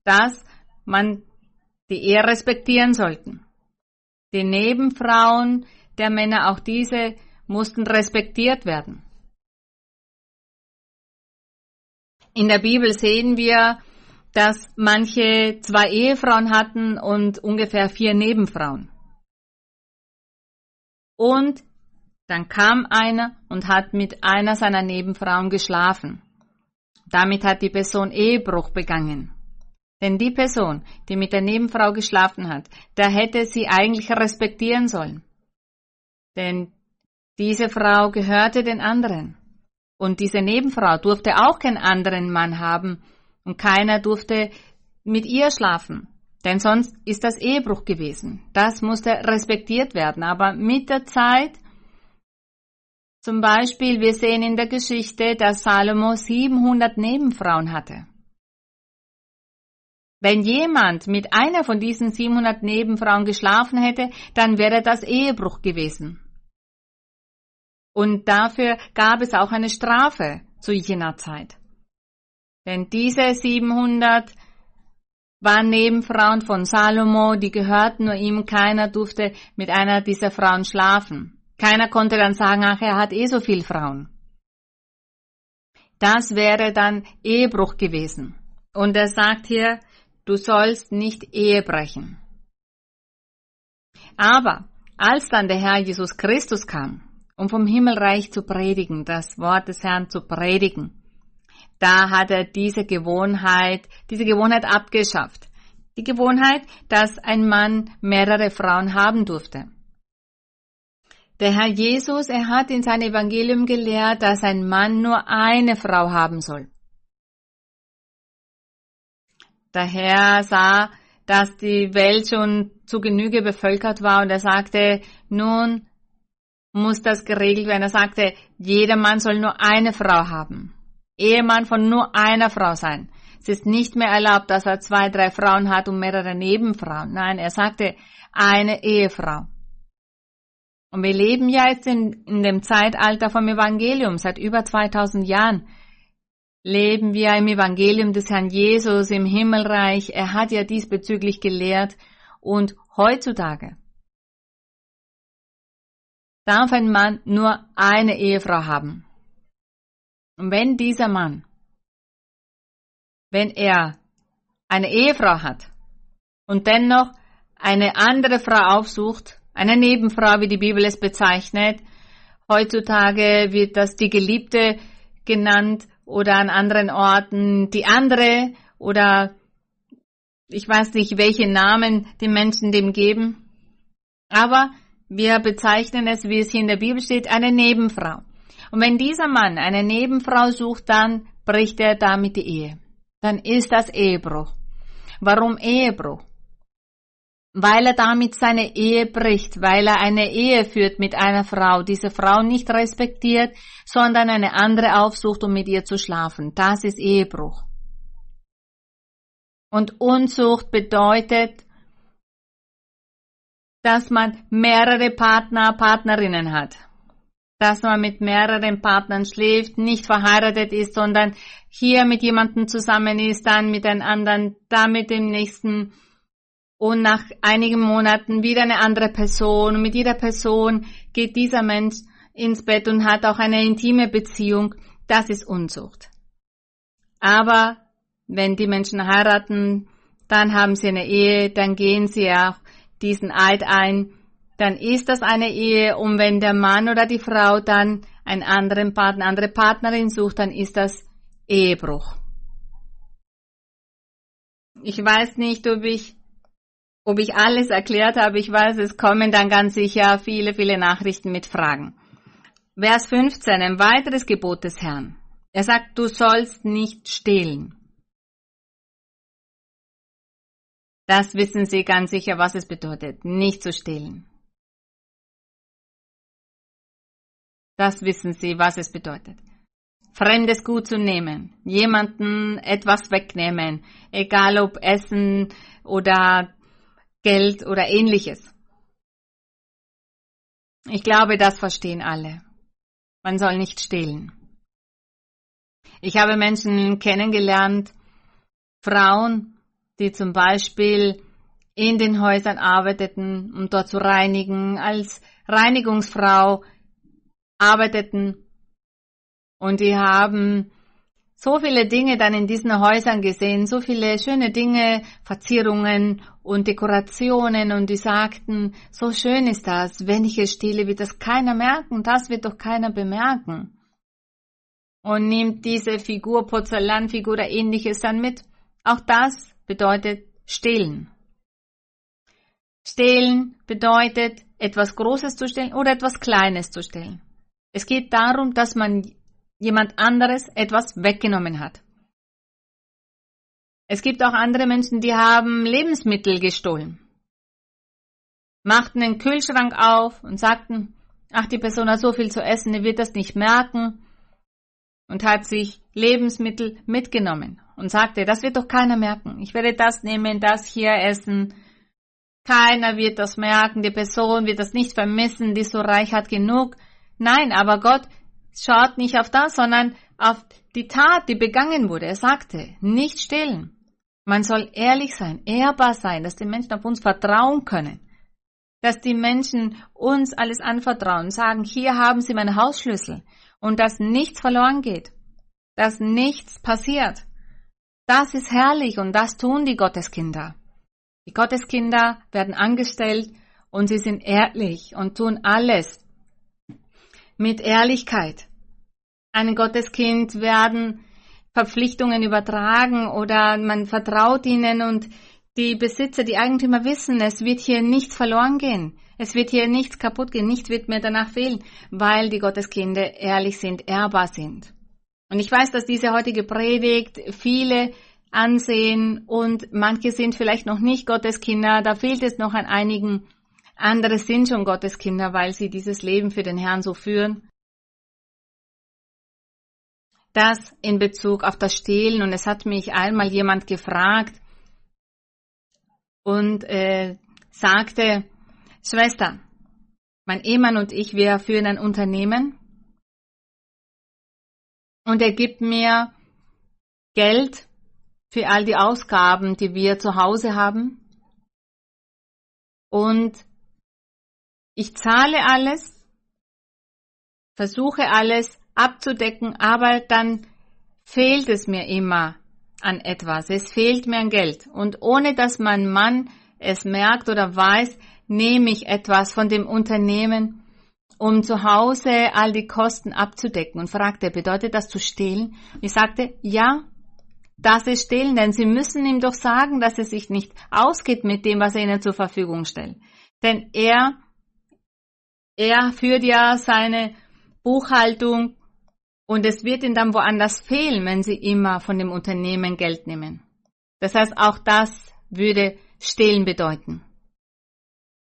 dass man die Ehe respektieren sollten. Die Nebenfrauen der Männer, auch diese, mussten respektiert werden. In der Bibel sehen wir, dass manche zwei Ehefrauen hatten und ungefähr vier Nebenfrauen. Und dann kam einer und hat mit einer seiner Nebenfrauen geschlafen. Damit hat die Person Ehebruch begangen. Denn die Person, die mit der Nebenfrau geschlafen hat, da hätte sie eigentlich respektieren sollen. Denn diese Frau gehörte den anderen. Und diese Nebenfrau durfte auch keinen anderen Mann haben und keiner durfte mit ihr schlafen. Denn sonst ist das Ehebruch gewesen. Das musste respektiert werden. Aber mit der Zeit zum Beispiel, wir sehen in der Geschichte, dass Salomo 700 Nebenfrauen hatte. Wenn jemand mit einer von diesen 700 Nebenfrauen geschlafen hätte, dann wäre das Ehebruch gewesen. Und dafür gab es auch eine Strafe zu jener Zeit. Denn diese 700 waren Nebenfrauen von Salomo, die gehörten nur ihm, keiner durfte mit einer dieser Frauen schlafen. Keiner konnte dann sagen, ach, er hat eh so viel Frauen. Das wäre dann Ehebruch gewesen. Und er sagt hier, du sollst nicht Ehe brechen. Aber als dann der Herr Jesus Christus kam, um vom Himmelreich zu predigen, das Wort des Herrn zu predigen, da hat er diese Gewohnheit, diese Gewohnheit abgeschafft. Die Gewohnheit, dass ein Mann mehrere Frauen haben durfte. Der Herr Jesus, er hat in seinem Evangelium gelehrt, dass ein Mann nur eine Frau haben soll. Der Herr sah, dass die Welt schon zu Genüge bevölkert war und er sagte, nun muss das geregelt werden. Er sagte, jeder Mann soll nur eine Frau haben. Ehemann von nur einer Frau sein. Es ist nicht mehr erlaubt, dass er zwei, drei Frauen hat und mehrere Nebenfrauen. Nein, er sagte eine Ehefrau. Und wir leben ja jetzt in, in dem Zeitalter vom Evangelium. Seit über 2000 Jahren leben wir im Evangelium des Herrn Jesus im Himmelreich. Er hat ja diesbezüglich gelehrt. Und heutzutage darf ein Mann nur eine Ehefrau haben. Und wenn dieser Mann, wenn er eine Ehefrau hat und dennoch eine andere Frau aufsucht, eine Nebenfrau, wie die Bibel es bezeichnet, heutzutage wird das die Geliebte genannt oder an anderen Orten die andere oder ich weiß nicht, welche Namen die Menschen dem geben. Aber wir bezeichnen es, wie es hier in der Bibel steht, eine Nebenfrau. Und wenn dieser Mann eine Nebenfrau sucht, dann bricht er damit die Ehe. Dann ist das Ehebruch. Warum Ehebruch? Weil er damit seine Ehe bricht, weil er eine Ehe führt mit einer Frau, diese Frau nicht respektiert, sondern eine andere aufsucht, um mit ihr zu schlafen. Das ist Ehebruch. Und Unzucht bedeutet, dass man mehrere Partner, Partnerinnen hat dass man mit mehreren Partnern schläft, nicht verheiratet ist, sondern hier mit jemandem zusammen ist, dann mit einem anderen, dann mit dem nächsten und nach einigen Monaten wieder eine andere Person und mit jeder Person geht dieser Mensch ins Bett und hat auch eine intime Beziehung. Das ist Unzucht. Aber wenn die Menschen heiraten, dann haben sie eine Ehe, dann gehen sie auch diesen Eid ein dann ist das eine Ehe und wenn der Mann oder die Frau dann einen anderen Partner, andere Partnerin sucht, dann ist das Ehebruch. Ich weiß nicht, ob ich, ob ich alles erklärt habe. Ich weiß, es kommen dann ganz sicher viele, viele Nachrichten mit Fragen. Vers 15, ein weiteres Gebot des Herrn. Er sagt, du sollst nicht stehlen. Das wissen Sie ganz sicher, was es bedeutet, nicht zu stehlen. Das wissen Sie, was es bedeutet. Fremdes Gut zu nehmen, jemanden etwas wegnehmen, egal ob Essen oder Geld oder ähnliches. Ich glaube, das verstehen alle. Man soll nicht stehlen. Ich habe Menschen kennengelernt, Frauen, die zum Beispiel in den Häusern arbeiteten, um dort zu reinigen, als Reinigungsfrau arbeiteten und die haben so viele Dinge dann in diesen Häusern gesehen, so viele schöne Dinge, Verzierungen und Dekorationen und die sagten, so schön ist das, wenn ich es stehle, wird das keiner merken, das wird doch keiner bemerken. Und nimmt diese Figur, Porzellanfigur oder ähnliches dann mit. Auch das bedeutet stehlen. Stehlen bedeutet etwas Großes zu stehlen oder etwas Kleines zu stehlen. Es geht darum, dass man jemand anderes etwas weggenommen hat. Es gibt auch andere Menschen, die haben Lebensmittel gestohlen. Machten den Kühlschrank auf und sagten, ach, die Person hat so viel zu essen, die wird das nicht merken und hat sich Lebensmittel mitgenommen und sagte, das wird doch keiner merken. Ich werde das nehmen, das hier essen. Keiner wird das merken, die Person wird das nicht vermissen, die so reich hat genug, Nein, aber Gott schaut nicht auf das, sondern auf die Tat, die begangen wurde. Er sagte, nicht stillen. Man soll ehrlich sein, ehrbar sein, dass die Menschen auf uns vertrauen können. Dass die Menschen uns alles anvertrauen, sagen, hier haben sie meine Hausschlüssel und dass nichts verloren geht, dass nichts passiert. Das ist herrlich und das tun die Gotteskinder. Die Gotteskinder werden angestellt und sie sind ehrlich und tun alles mit Ehrlichkeit. Einem Gotteskind werden Verpflichtungen übertragen oder man vertraut ihnen und die Besitzer, die Eigentümer wissen, es wird hier nichts verloren gehen. Es wird hier nichts kaputt gehen, nichts wird mir danach fehlen, weil die Gotteskinder ehrlich sind, ehrbar sind. Und ich weiß, dass diese heutige Predigt viele ansehen und manche sind vielleicht noch nicht Gotteskinder, da fehlt es noch an einigen. Andere sind schon Gotteskinder, weil sie dieses Leben für den Herrn so führen. Das in Bezug auf das Stehlen. Und es hat mich einmal jemand gefragt und äh, sagte, Schwester, mein Ehemann und ich, wir führen ein Unternehmen und er gibt mir Geld für all die Ausgaben, die wir zu Hause haben und ich zahle alles, versuche alles, abzudecken, aber dann fehlt es mir immer an etwas. Es fehlt mir an Geld. Und ohne dass mein Mann es merkt oder weiß, nehme ich etwas von dem Unternehmen, um zu Hause all die Kosten abzudecken. Und fragte, bedeutet das zu stehlen? Ich sagte, ja, das ist stehlen, denn Sie müssen ihm doch sagen, dass es sich nicht ausgeht mit dem, was er Ihnen zur Verfügung stellt. Denn er, er führt ja seine Buchhaltung und es wird ihnen dann woanders fehlen, wenn sie immer von dem Unternehmen Geld nehmen. Das heißt, auch das würde stehlen bedeuten.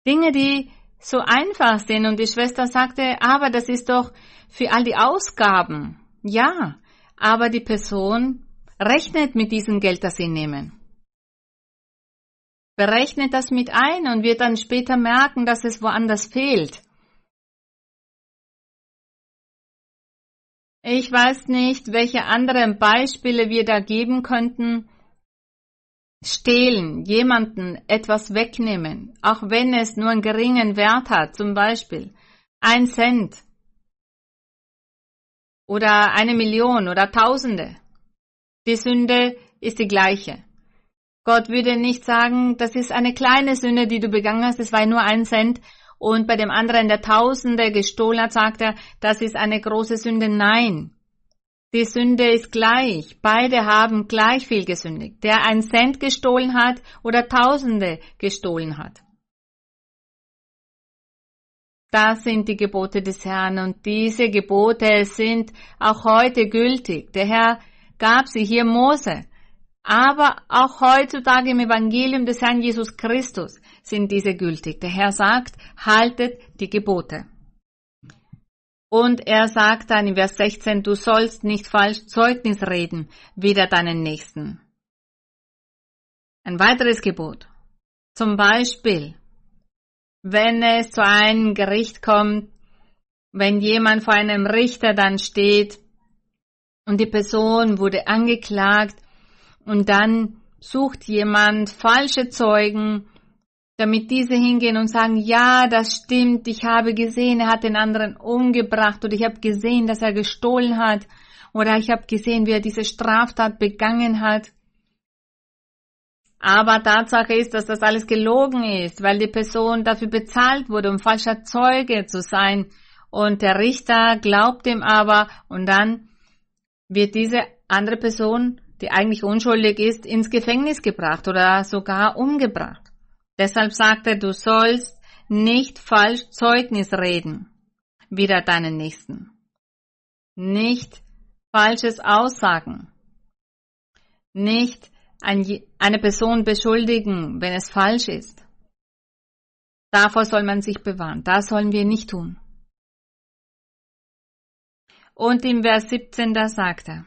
Dinge, die so einfach sind und die Schwester sagte, aber das ist doch für all die Ausgaben. Ja, aber die Person rechnet mit diesem Geld, das sie nehmen. Berechnet das mit ein und wird dann später merken, dass es woanders fehlt. Ich weiß nicht, welche anderen Beispiele wir da geben könnten. Stehlen, jemanden etwas wegnehmen, auch wenn es nur einen geringen Wert hat, zum Beispiel ein Cent oder eine Million oder Tausende. Die Sünde ist die gleiche. Gott würde nicht sagen, das ist eine kleine Sünde, die du begangen hast, es war nur ein Cent und bei dem anderen, der Tausende gestohlen hat, sagt er, das ist eine große Sünde. Nein. Die Sünde ist gleich. Beide haben gleich viel gesündigt. Der ein Cent gestohlen hat oder Tausende gestohlen hat. Das sind die Gebote des Herrn und diese Gebote sind auch heute gültig. Der Herr gab sie hier Mose. Aber auch heutzutage im Evangelium des Herrn Jesus Christus sind diese gültig. Der Herr sagt, haltet die Gebote. Und er sagt dann in Vers 16, du sollst nicht falsch Zeugnis reden, wider deinen Nächsten. Ein weiteres Gebot. Zum Beispiel, wenn es zu einem Gericht kommt, wenn jemand vor einem Richter dann steht und die Person wurde angeklagt und dann sucht jemand falsche Zeugen, damit diese hingehen und sagen, ja, das stimmt, ich habe gesehen, er hat den anderen umgebracht oder ich habe gesehen, dass er gestohlen hat oder ich habe gesehen, wie er diese Straftat begangen hat. Aber Tatsache ist, dass das alles gelogen ist, weil die Person dafür bezahlt wurde, um falscher Zeuge zu sein. Und der Richter glaubt ihm aber und dann wird diese andere Person die eigentlich unschuldig ist, ins Gefängnis gebracht oder sogar umgebracht. Deshalb sagt er, du sollst nicht falsch Zeugnis reden, wieder deinen Nächsten. Nicht falsches Aussagen. Nicht eine Person beschuldigen, wenn es falsch ist. Davor soll man sich bewahren. Das sollen wir nicht tun. Und im Vers 17 da sagt er,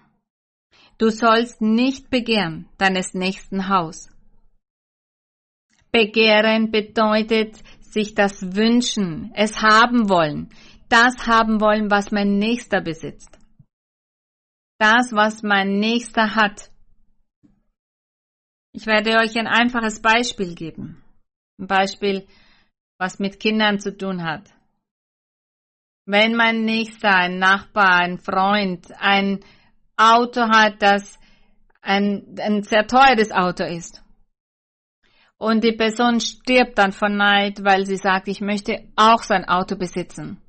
Du sollst nicht begehren deines nächsten Haus. Begehren bedeutet sich das wünschen, es haben wollen, das haben wollen, was mein Nächster besitzt. Das, was mein Nächster hat. Ich werde euch ein einfaches Beispiel geben. Ein Beispiel, was mit Kindern zu tun hat. Wenn mein Nächster, ein Nachbar, ein Freund ein Auto hat, das ein, ein sehr teures Auto ist, und die Person stirbt dann von Neid, weil sie sagt, ich möchte auch so ein Auto besitzen.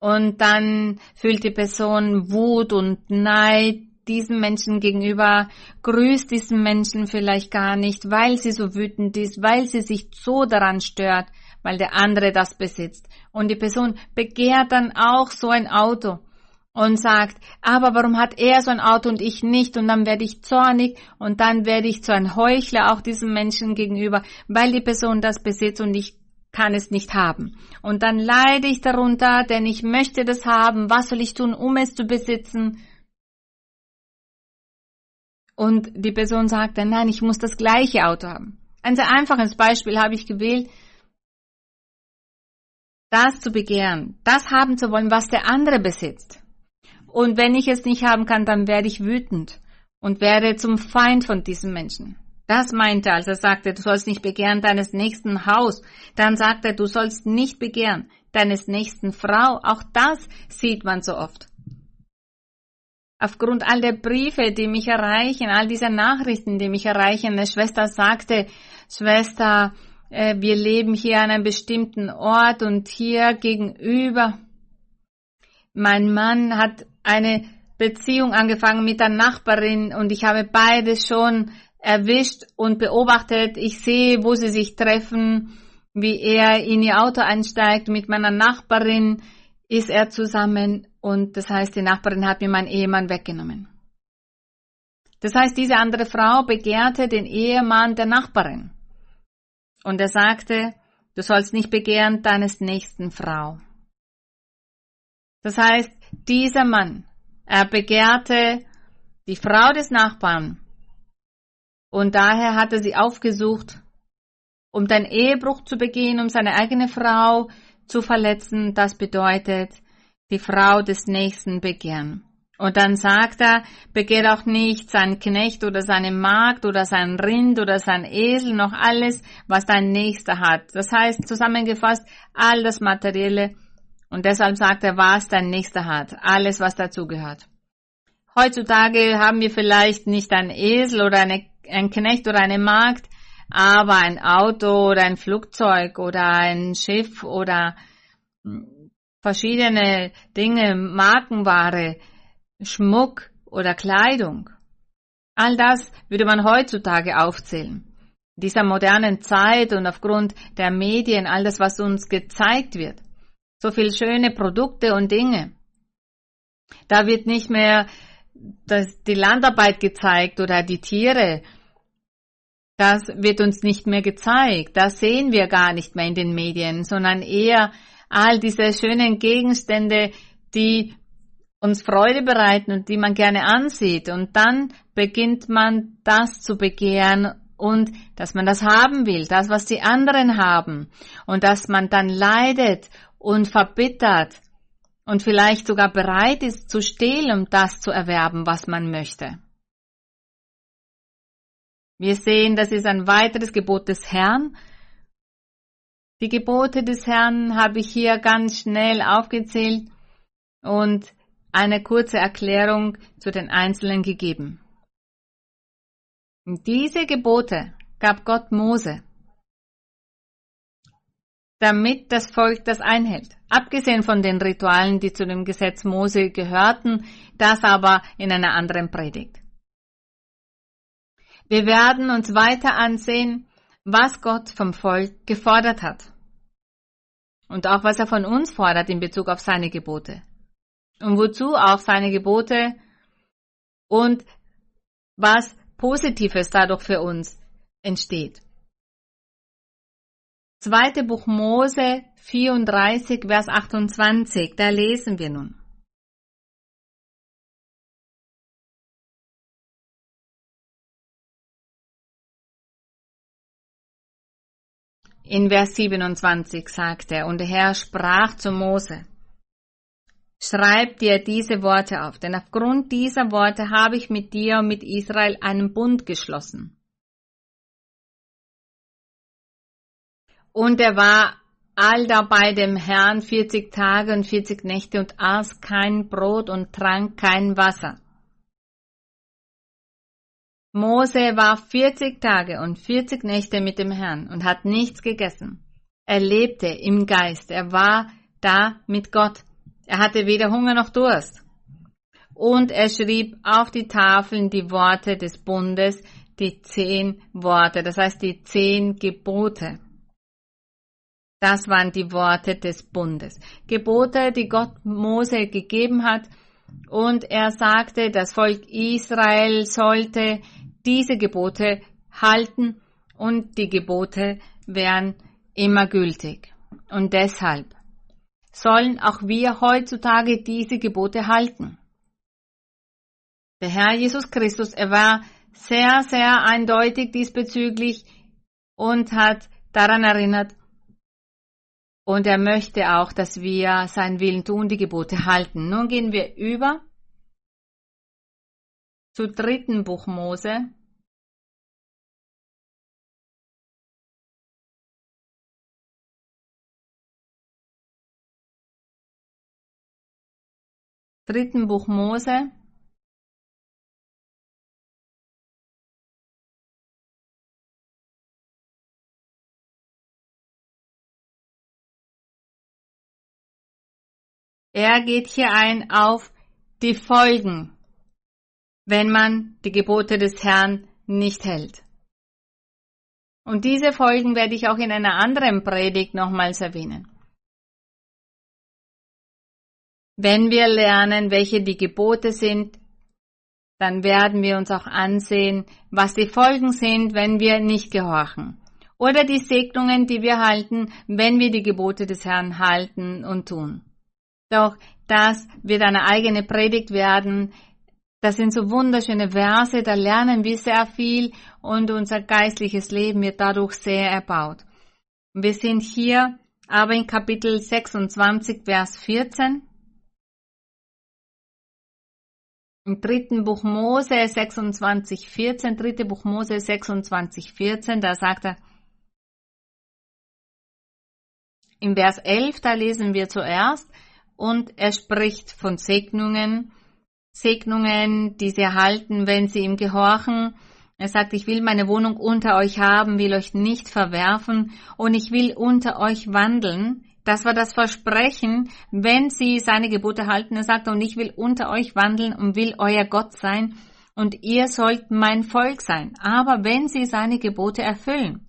Und dann fühlt die Person Wut und Neid diesem Menschen gegenüber, grüßt diesen Menschen vielleicht gar nicht, weil sie so wütend ist, weil sie sich so daran stört, weil der andere das besitzt. Und die Person begehrt dann auch so ein Auto und sagt, aber warum hat er so ein Auto und ich nicht? Und dann werde ich zornig und dann werde ich zu einem Heuchler auch diesem Menschen gegenüber, weil die Person das besitzt und ich kann es nicht haben. Und dann leide ich darunter, denn ich möchte das haben. Was soll ich tun, um es zu besitzen? Und die Person sagt dann, nein, ich muss das gleiche Auto haben. Ein sehr einfaches Beispiel habe ich gewählt, das zu begehren, das haben zu wollen, was der andere besitzt. Und wenn ich es nicht haben kann, dann werde ich wütend und werde zum Feind von diesem Menschen. Das meinte er, als er sagte, du sollst nicht begehren deines nächsten Haus. Dann sagt er, du sollst nicht begehren deines nächsten Frau. Auch das sieht man so oft. Aufgrund all der Briefe, die mich erreichen, all dieser Nachrichten, die mich erreichen, eine Schwester sagte, Schwester, äh, wir leben hier an einem bestimmten Ort und hier gegenüber. Mein Mann hat eine Beziehung angefangen mit der Nachbarin und ich habe beide schon erwischt und beobachtet. Ich sehe, wo sie sich treffen, wie er in ihr Auto einsteigt. Mit meiner Nachbarin ist er zusammen und das heißt, die Nachbarin hat mir meinen Ehemann weggenommen. Das heißt, diese andere Frau begehrte den Ehemann der Nachbarin. Und er sagte, du sollst nicht begehren deines nächsten Frau. Das heißt, dieser Mann, er begehrte die Frau des Nachbarn und daher hatte sie aufgesucht, um den Ehebruch zu begehen, um seine eigene Frau zu verletzen. Das bedeutet, die Frau des Nächsten begehren. Und dann sagt er, begehrt auch nicht sein Knecht oder seine Magd oder sein Rind oder sein Esel, noch alles, was dein Nächster hat. Das heißt, zusammengefasst, all das Materielle, und deshalb sagt er, was dein Nächster hat, alles, was dazugehört. Heutzutage haben wir vielleicht nicht ein Esel oder eine, ein Knecht oder eine Magd, aber ein Auto oder ein Flugzeug oder ein Schiff oder hm, verschiedene Dinge, Markenware, Schmuck oder Kleidung. All das würde man heutzutage aufzählen. Dieser modernen Zeit und aufgrund der Medien, all das, was uns gezeigt wird so viel schöne Produkte und Dinge. Da wird nicht mehr das, die Landarbeit gezeigt oder die Tiere. Das wird uns nicht mehr gezeigt. Das sehen wir gar nicht mehr in den Medien, sondern eher all diese schönen Gegenstände, die uns Freude bereiten und die man gerne ansieht. Und dann beginnt man das zu begehren und dass man das haben will, das, was die anderen haben. Und dass man dann leidet und verbittert und vielleicht sogar bereit ist zu stehlen, um das zu erwerben, was man möchte. Wir sehen, das ist ein weiteres Gebot des Herrn. Die Gebote des Herrn habe ich hier ganz schnell aufgezählt und eine kurze Erklärung zu den Einzelnen gegeben. Und diese Gebote gab Gott Mose damit das Volk das einhält. Abgesehen von den Ritualen, die zu dem Gesetz Mose gehörten, das aber in einer anderen Predigt. Wir werden uns weiter ansehen, was Gott vom Volk gefordert hat. Und auch was er von uns fordert in Bezug auf seine Gebote. Und wozu auch seine Gebote und was Positives dadurch für uns entsteht. Zweite Buch Mose 34, Vers 28, da lesen wir nun. In Vers 27 sagt er, und der Herr sprach zu Mose, Schreib dir diese Worte auf, denn aufgrund dieser Worte habe ich mit dir und mit Israel einen Bund geschlossen. Und er war all da bei dem Herrn 40 Tage und 40 Nächte und aß kein Brot und trank kein Wasser. Mose war 40 Tage und 40 Nächte mit dem Herrn und hat nichts gegessen. Er lebte im Geist, er war da mit Gott. Er hatte weder Hunger noch Durst. Und er schrieb auf die Tafeln die Worte des Bundes, die zehn Worte, das heißt die zehn Gebote. Das waren die Worte des Bundes. Gebote, die Gott Mose gegeben hat. Und er sagte, das Volk Israel sollte diese Gebote halten und die Gebote wären immer gültig. Und deshalb sollen auch wir heutzutage diese Gebote halten. Der Herr Jesus Christus, er war sehr, sehr eindeutig diesbezüglich und hat daran erinnert, und er möchte auch, dass wir seinen Willen tun, die Gebote halten. Nun gehen wir über zu dritten Buch Mose. Dritten Buch Mose. Er geht hier ein auf die Folgen, wenn man die Gebote des Herrn nicht hält. Und diese Folgen werde ich auch in einer anderen Predigt nochmals erwähnen. Wenn wir lernen, welche die Gebote sind, dann werden wir uns auch ansehen, was die Folgen sind, wenn wir nicht gehorchen. Oder die Segnungen, die wir halten, wenn wir die Gebote des Herrn halten und tun. Doch das wird eine eigene Predigt werden. Das sind so wunderschöne Verse, da lernen wir sehr viel und unser geistliches Leben wird dadurch sehr erbaut. Wir sind hier aber in Kapitel 26, Vers 14. Im dritten Buch Mose 26, 14, dritte Buch Mose 26, 14, da sagt er, im Vers 11, da lesen wir zuerst, und er spricht von Segnungen, Segnungen, die sie erhalten, wenn sie ihm gehorchen. Er sagt, ich will meine Wohnung unter euch haben, will euch nicht verwerfen und ich will unter euch wandeln. Das war das Versprechen, wenn sie seine Gebote halten. Er sagt, und ich will unter euch wandeln und will euer Gott sein und ihr sollt mein Volk sein. Aber wenn sie seine Gebote erfüllen,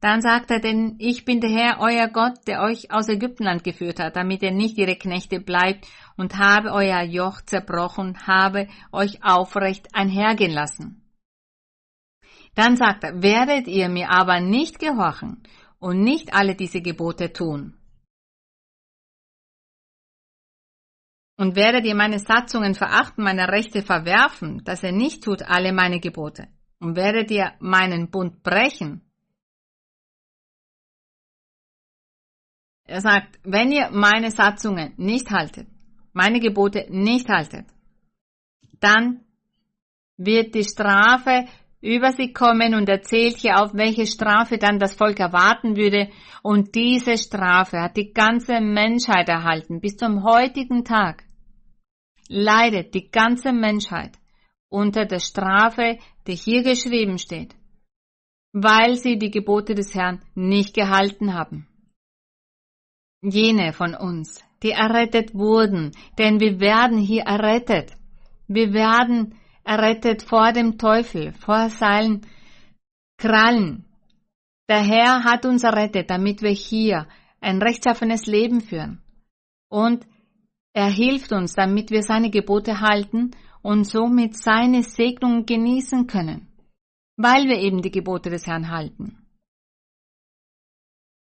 dann sagt er, denn ich bin der Herr, euer Gott, der euch aus Ägyptenland geführt hat, damit ihr nicht ihre Knechte bleibt und habe euer Joch zerbrochen, habe euch aufrecht einhergehen lassen. Dann sagt er, werdet ihr mir aber nicht gehorchen und nicht alle diese Gebote tun. Und werdet ihr meine Satzungen verachten, meine Rechte verwerfen, dass ihr nicht tut alle meine Gebote. Und werdet ihr meinen Bund brechen, Er sagt, wenn ihr meine Satzungen nicht haltet, meine Gebote nicht haltet, dann wird die Strafe über sie kommen und erzählt hier auf, welche Strafe dann das Volk erwarten würde. Und diese Strafe hat die ganze Menschheit erhalten. Bis zum heutigen Tag leidet die ganze Menschheit unter der Strafe, die hier geschrieben steht, weil sie die Gebote des Herrn nicht gehalten haben jene von uns, die errettet wurden, denn wir werden hier errettet. Wir werden errettet vor dem Teufel, vor seinen Krallen. Der Herr hat uns errettet, damit wir hier ein rechtschaffenes Leben führen. Und er hilft uns, damit wir seine Gebote halten und somit seine Segnungen genießen können, weil wir eben die Gebote des Herrn halten.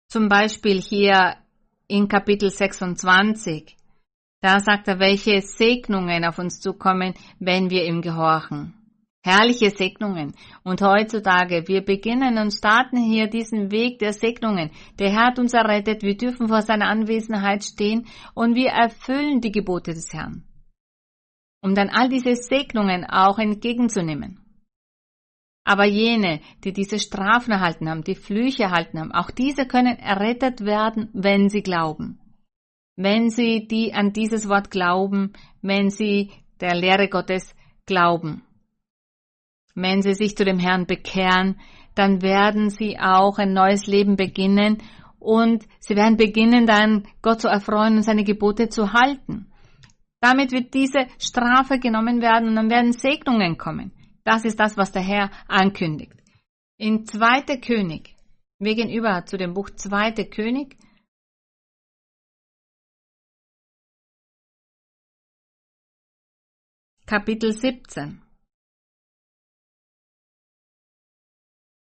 Zum Beispiel hier in Kapitel 26. Da sagt er, welche Segnungen auf uns zukommen, wenn wir ihm gehorchen. Herrliche Segnungen. Und heutzutage, wir beginnen und starten hier diesen Weg der Segnungen. Der Herr hat uns errettet, wir dürfen vor seiner Anwesenheit stehen und wir erfüllen die Gebote des Herrn. Um dann all diese Segnungen auch entgegenzunehmen. Aber jene, die diese Strafen erhalten haben, die Flüche erhalten haben, auch diese können errettet werden, wenn sie glauben. Wenn sie die an dieses Wort glauben, wenn sie der Lehre Gottes glauben. Wenn sie sich zu dem Herrn bekehren, dann werden sie auch ein neues Leben beginnen und sie werden beginnen, dann Gott zu erfreuen und seine Gebote zu halten. Damit wird diese Strafe genommen werden und dann werden Segnungen kommen. Das ist das, was der Herr ankündigt. In 2. König, wir gehen über zu dem Buch 2. König, Kapitel 17.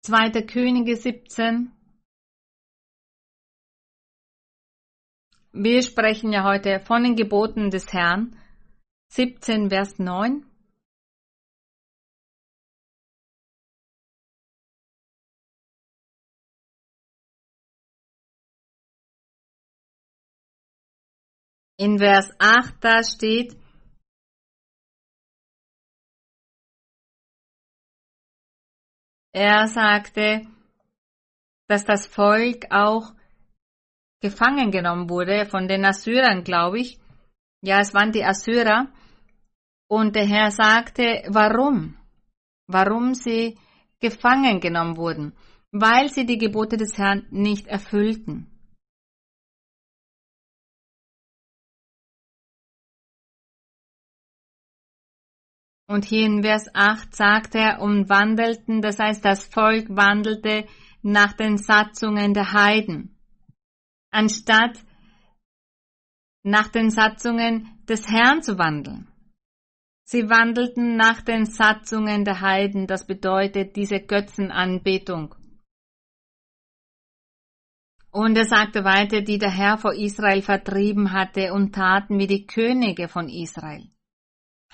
2. Könige 17. Wir sprechen ja heute von den Geboten des Herrn. 17, Vers 9. In Vers 8 da steht, er sagte, dass das Volk auch gefangen genommen wurde von den Assyrern, glaube ich. Ja, es waren die Assyrer. Und der Herr sagte, warum? Warum sie gefangen genommen wurden? Weil sie die Gebote des Herrn nicht erfüllten. Und hier in Vers 8 sagt er, und wandelten, das heißt, das Volk wandelte nach den Satzungen der Heiden, anstatt nach den Satzungen des Herrn zu wandeln. Sie wandelten nach den Satzungen der Heiden, das bedeutet diese Götzenanbetung. Und er sagte weiter, die der Herr vor Israel vertrieben hatte und taten wie die Könige von Israel.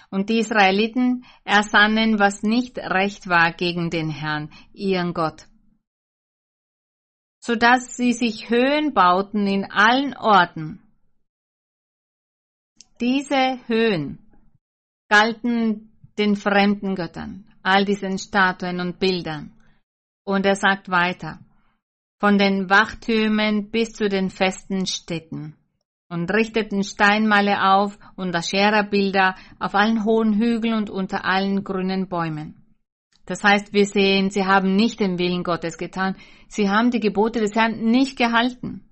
Und die Israeliten ersannen, was nicht recht war gegen den Herrn, ihren Gott. So dass sie sich Höhen bauten in allen Orten. Diese Höhen galten den fremden Göttern, all diesen Statuen und Bildern. Und er sagt weiter, von den Wachtürmen bis zu den festen Städten und richteten Steinmale auf und Aschera-Bilder auf allen hohen Hügeln und unter allen grünen Bäumen. Das heißt, wir sehen, sie haben nicht den Willen Gottes getan, sie haben die Gebote des Herrn nicht gehalten.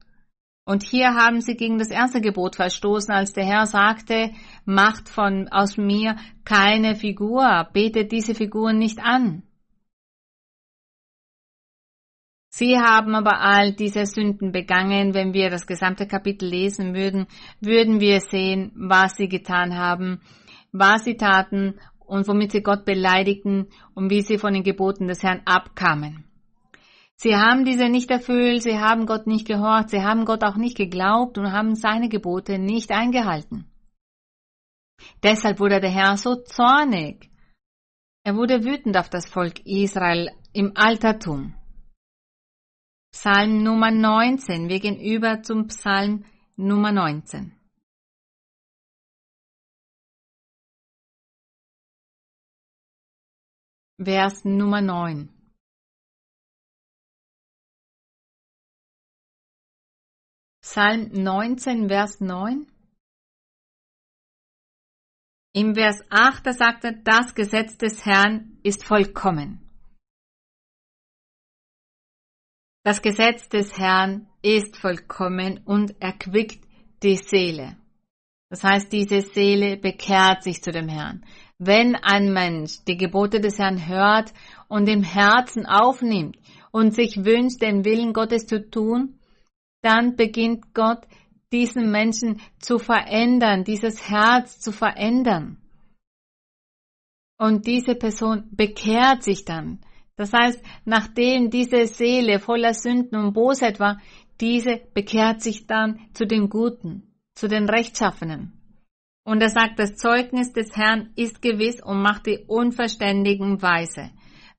Und hier haben sie gegen das erste Gebot verstoßen, als der Herr sagte, macht von, aus mir keine Figur, betet diese Figuren nicht an. Sie haben aber all diese Sünden begangen. Wenn wir das gesamte Kapitel lesen würden, würden wir sehen, was sie getan haben, was sie taten und womit sie Gott beleidigten und wie sie von den Geboten des Herrn abkamen. Sie haben diese nicht erfüllt, sie haben Gott nicht gehorcht, sie haben Gott auch nicht geglaubt und haben seine Gebote nicht eingehalten. Deshalb wurde der Herr so zornig. Er wurde wütend auf das Volk Israel im Altertum. Psalm Nummer 19. Wir gehen über zum Psalm Nummer 19. Vers Nummer 9. Psalm 19, Vers 9. Im Vers 8, da sagt er, das Gesetz des Herrn ist vollkommen. Das Gesetz des Herrn ist vollkommen und erquickt die Seele. Das heißt, diese Seele bekehrt sich zu dem Herrn. Wenn ein Mensch die Gebote des Herrn hört und im Herzen aufnimmt und sich wünscht, den Willen Gottes zu tun, dann beginnt Gott diesen Menschen zu verändern, dieses Herz zu verändern. Und diese Person bekehrt sich dann. Das heißt, nachdem diese Seele voller Sünden und Bosheit war, diese bekehrt sich dann zu den Guten, zu den Rechtschaffenen. Und er sagt, das Zeugnis des Herrn ist gewiss und macht die Unverständigen weise.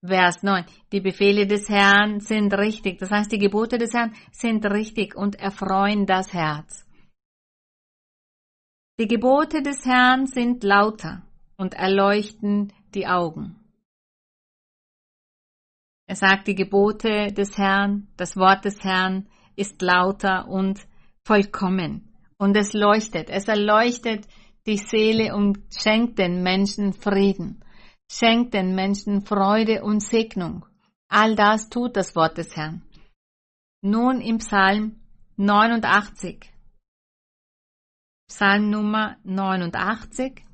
Vers 9. Die Befehle des Herrn sind richtig. Das heißt, die Gebote des Herrn sind richtig und erfreuen das Herz. Die Gebote des Herrn sind lauter und erleuchten die Augen. Er sagt, die Gebote des Herrn, das Wort des Herrn ist lauter und vollkommen. Und es leuchtet, es erleuchtet die Seele und schenkt den Menschen Frieden, schenkt den Menschen Freude und Segnung. All das tut das Wort des Herrn. Nun im Psalm 89. Psalm Nummer 89.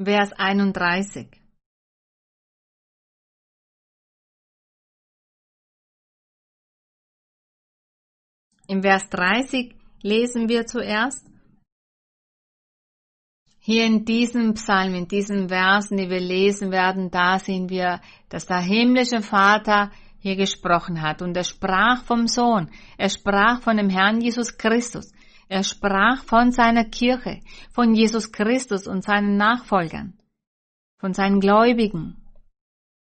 Vers 31. Im Vers 30 lesen wir zuerst. Hier in diesem Psalm, in diesen Versen, die wir lesen werden, da sehen wir, dass der himmlische Vater hier gesprochen hat. Und er sprach vom Sohn, er sprach von dem Herrn Jesus Christus, er sprach von seiner Kirche, von Jesus Christus und seinen Nachfolgern, von seinen Gläubigen.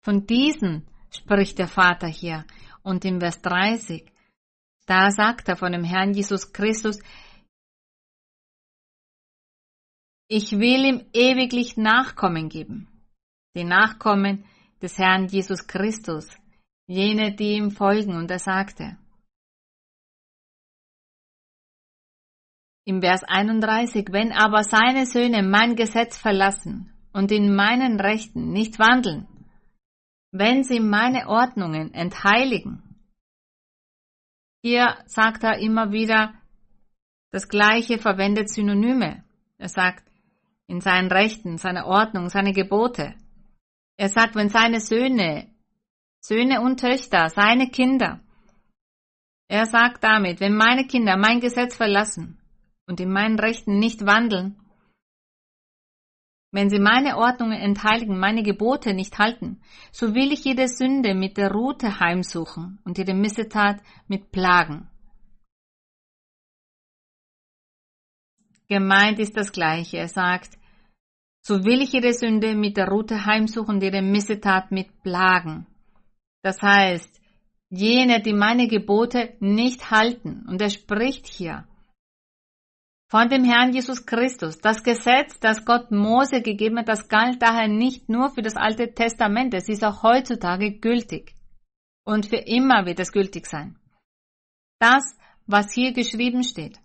Von diesen spricht der Vater hier. Und im Vers 30, da sagt er von dem Herrn Jesus Christus, ich will ihm ewiglich Nachkommen geben. Die Nachkommen des Herrn Jesus Christus, jene, die ihm folgen. Und er sagte, im Vers 31, wenn aber seine Söhne mein Gesetz verlassen und in meinen Rechten nicht wandeln, wenn sie meine Ordnungen entheiligen. Hier sagt er immer wieder das Gleiche, verwendet Synonyme. Er sagt, in seinen Rechten, seine Ordnung, seine Gebote. Er sagt, wenn seine Söhne, Söhne und Töchter, seine Kinder, er sagt damit, wenn meine Kinder mein Gesetz verlassen und in meinen Rechten nicht wandeln, wenn sie meine Ordnungen entheiligen, meine Gebote nicht halten, so will ich jede Sünde mit der Rute heimsuchen und jede Missetat mit Plagen. Gemeint ist das Gleiche. Er sagt, so will ich ihre Sünde mit der Rute heimsuchen und ihre Missetat mit Plagen. Das heißt, jene, die meine Gebote nicht halten, und er spricht hier von dem Herrn Jesus Christus. Das Gesetz, das Gott Mose gegeben hat, das galt daher nicht nur für das Alte Testament, es ist auch heutzutage gültig. Und für immer wird es gültig sein. Das, was hier geschrieben steht,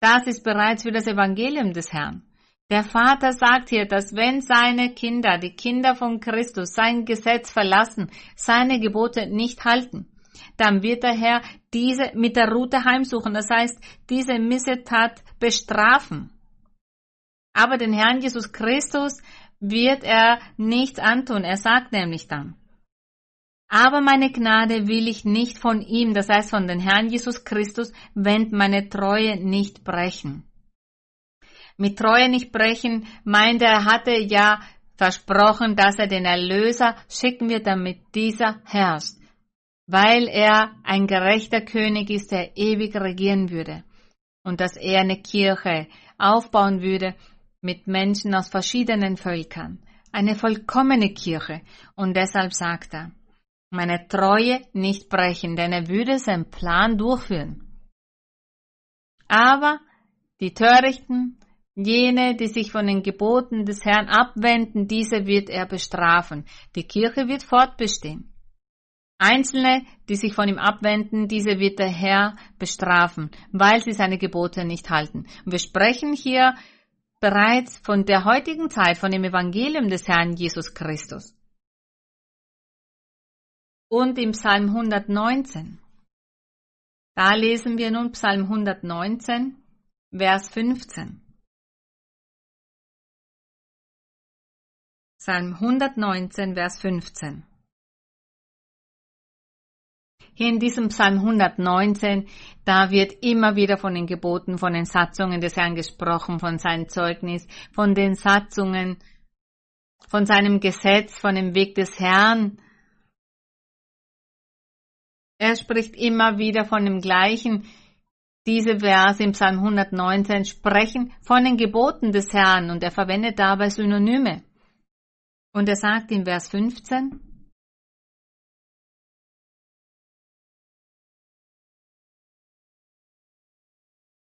das ist bereits für das Evangelium des Herrn. Der Vater sagt hier, dass wenn seine Kinder, die Kinder von Christus, sein Gesetz verlassen, seine Gebote nicht halten, dann wird der Herr diese mit der Rute heimsuchen, das heißt, diese Missetat bestrafen. Aber den Herrn Jesus Christus wird er nichts antun. Er sagt nämlich dann, aber meine Gnade will ich nicht von ihm, das heißt von den Herrn Jesus Christus, wenn meine Treue nicht brechen mit Treue nicht brechen, meint er, hatte ja versprochen, dass er den Erlöser schicken wird, damit dieser herrscht, weil er ein gerechter König ist, der ewig regieren würde und dass er eine Kirche aufbauen würde mit Menschen aus verschiedenen Völkern, eine vollkommene Kirche und deshalb sagt er, meine Treue nicht brechen, denn er würde seinen Plan durchführen. Aber die Törichten, Jene, die sich von den Geboten des Herrn abwenden, diese wird er bestrafen. Die Kirche wird fortbestehen. Einzelne, die sich von ihm abwenden, diese wird der Herr bestrafen, weil sie seine Gebote nicht halten. Und wir sprechen hier bereits von der heutigen Zeit, von dem Evangelium des Herrn Jesus Christus. Und im Psalm 119. Da lesen wir nun Psalm 119, Vers 15. Psalm 119, Vers 15. Hier in diesem Psalm 119, da wird immer wieder von den Geboten, von den Satzungen des Herrn gesprochen, von seinem Zeugnis, von den Satzungen, von seinem Gesetz, von dem Weg des Herrn. Er spricht immer wieder von dem gleichen. Diese Verse im Psalm 119 sprechen von den Geboten des Herrn und er verwendet dabei Synonyme. Und er sagt in Vers 15,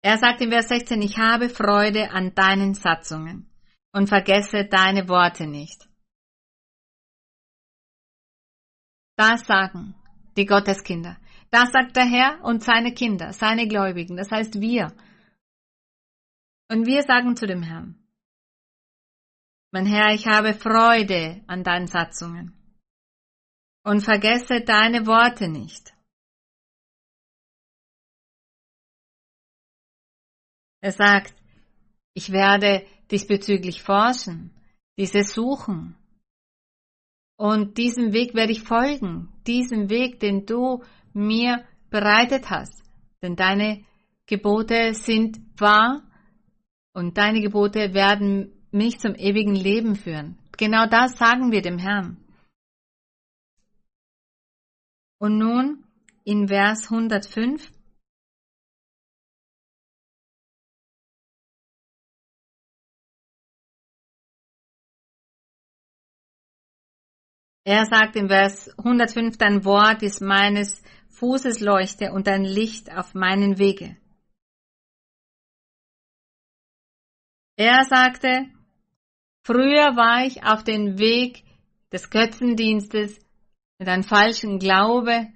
Er sagt in Vers 16, ich habe Freude an deinen Satzungen und vergesse deine Worte nicht. Das sagen die Gotteskinder. Das sagt der Herr und seine Kinder, seine Gläubigen, das heißt wir. Und wir sagen zu dem Herrn, mein Herr, ich habe Freude an deinen Satzungen und vergesse deine Worte nicht. Er sagt, ich werde diesbezüglich forschen, diese suchen. Und diesem Weg werde ich folgen, diesem Weg, den du mir bereitet hast. Denn deine Gebote sind wahr und deine Gebote werden mich zum ewigen Leben führen. Genau das sagen wir dem Herrn. Und nun in Vers 105 Er sagt im Vers 105, dein Wort ist meines Fußes Leuchte und ein Licht auf meinen Wege. Er sagte, früher war ich auf den Weg des Götzendienstes mit einem falschen Glaube.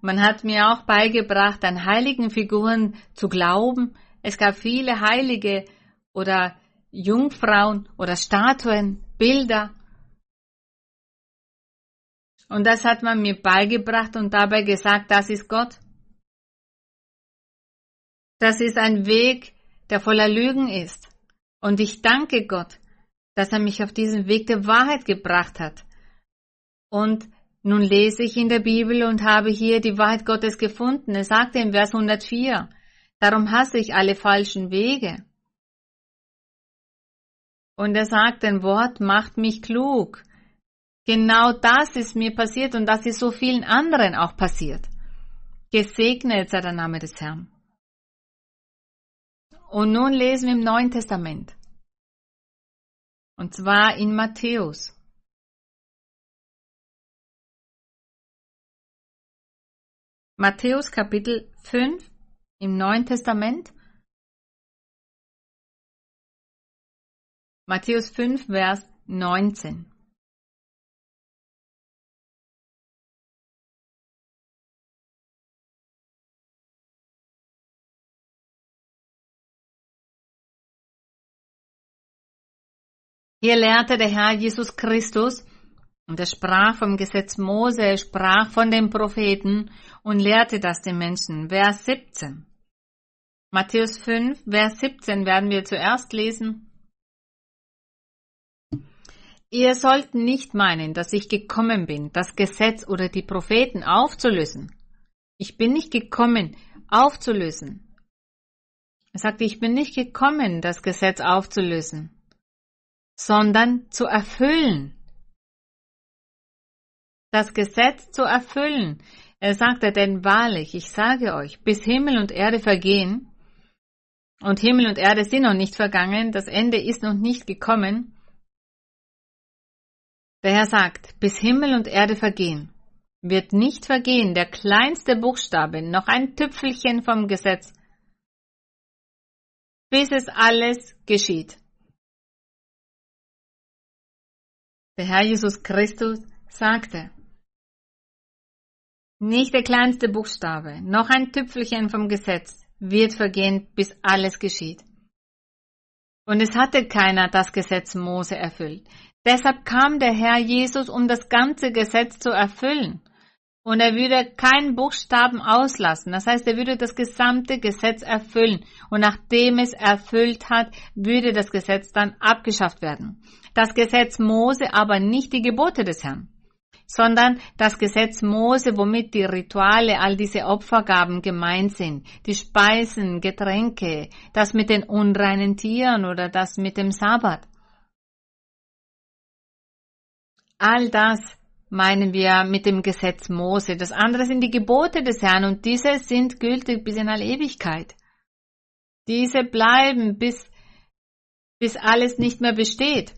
Man hat mir auch beigebracht, an heiligen Figuren zu glauben. Es gab viele Heilige oder Jungfrauen oder Statuen, Bilder. Und das hat man mir beigebracht und dabei gesagt, das ist Gott. Das ist ein Weg, der voller Lügen ist. Und ich danke Gott, dass er mich auf diesen Weg der Wahrheit gebracht hat. Und nun lese ich in der Bibel und habe hier die Wahrheit Gottes gefunden. Er sagte im Vers 104, darum hasse ich alle falschen Wege. Und er sagt, ein Wort macht mich klug. Genau das ist mir passiert und das ist so vielen anderen auch passiert. Gesegnet sei der Name des Herrn. Und nun lesen wir im Neuen Testament. Und zwar in Matthäus. Matthäus Kapitel 5 im Neuen Testament. Matthäus 5, Vers 19. Hier lehrte der Herr Jesus Christus und er sprach vom Gesetz Mose, er sprach von den Propheten und lehrte das den Menschen. Vers 17. Matthäus 5, Vers 17 werden wir zuerst lesen. Ihr sollt nicht meinen, dass ich gekommen bin, das Gesetz oder die Propheten aufzulösen. Ich bin nicht gekommen, aufzulösen. Er sagte, ich bin nicht gekommen, das Gesetz aufzulösen sondern zu erfüllen. Das Gesetz zu erfüllen. Er sagte, denn wahrlich, ich sage euch, bis Himmel und Erde vergehen, und Himmel und Erde sind noch nicht vergangen, das Ende ist noch nicht gekommen. Der Herr sagt, bis Himmel und Erde vergehen, wird nicht vergehen der kleinste Buchstabe, noch ein Tüpfelchen vom Gesetz, bis es alles geschieht. Der Herr Jesus Christus sagte, nicht der kleinste Buchstabe, noch ein Tüpfelchen vom Gesetz wird vergehen, bis alles geschieht. Und es hatte keiner das Gesetz Mose erfüllt. Deshalb kam der Herr Jesus, um das ganze Gesetz zu erfüllen. Und er würde keinen Buchstaben auslassen. Das heißt, er würde das gesamte Gesetz erfüllen. Und nachdem es erfüllt hat, würde das Gesetz dann abgeschafft werden. Das Gesetz Mose aber nicht die Gebote des Herrn, sondern das Gesetz Mose, womit die Rituale, all diese Opfergaben gemeint sind, die Speisen, Getränke, das mit den unreinen Tieren oder das mit dem Sabbat. All das meinen wir mit dem Gesetz Mose. Das andere sind die Gebote des Herrn und diese sind gültig bis in alle Ewigkeit. Diese bleiben bis, bis alles nicht mehr besteht.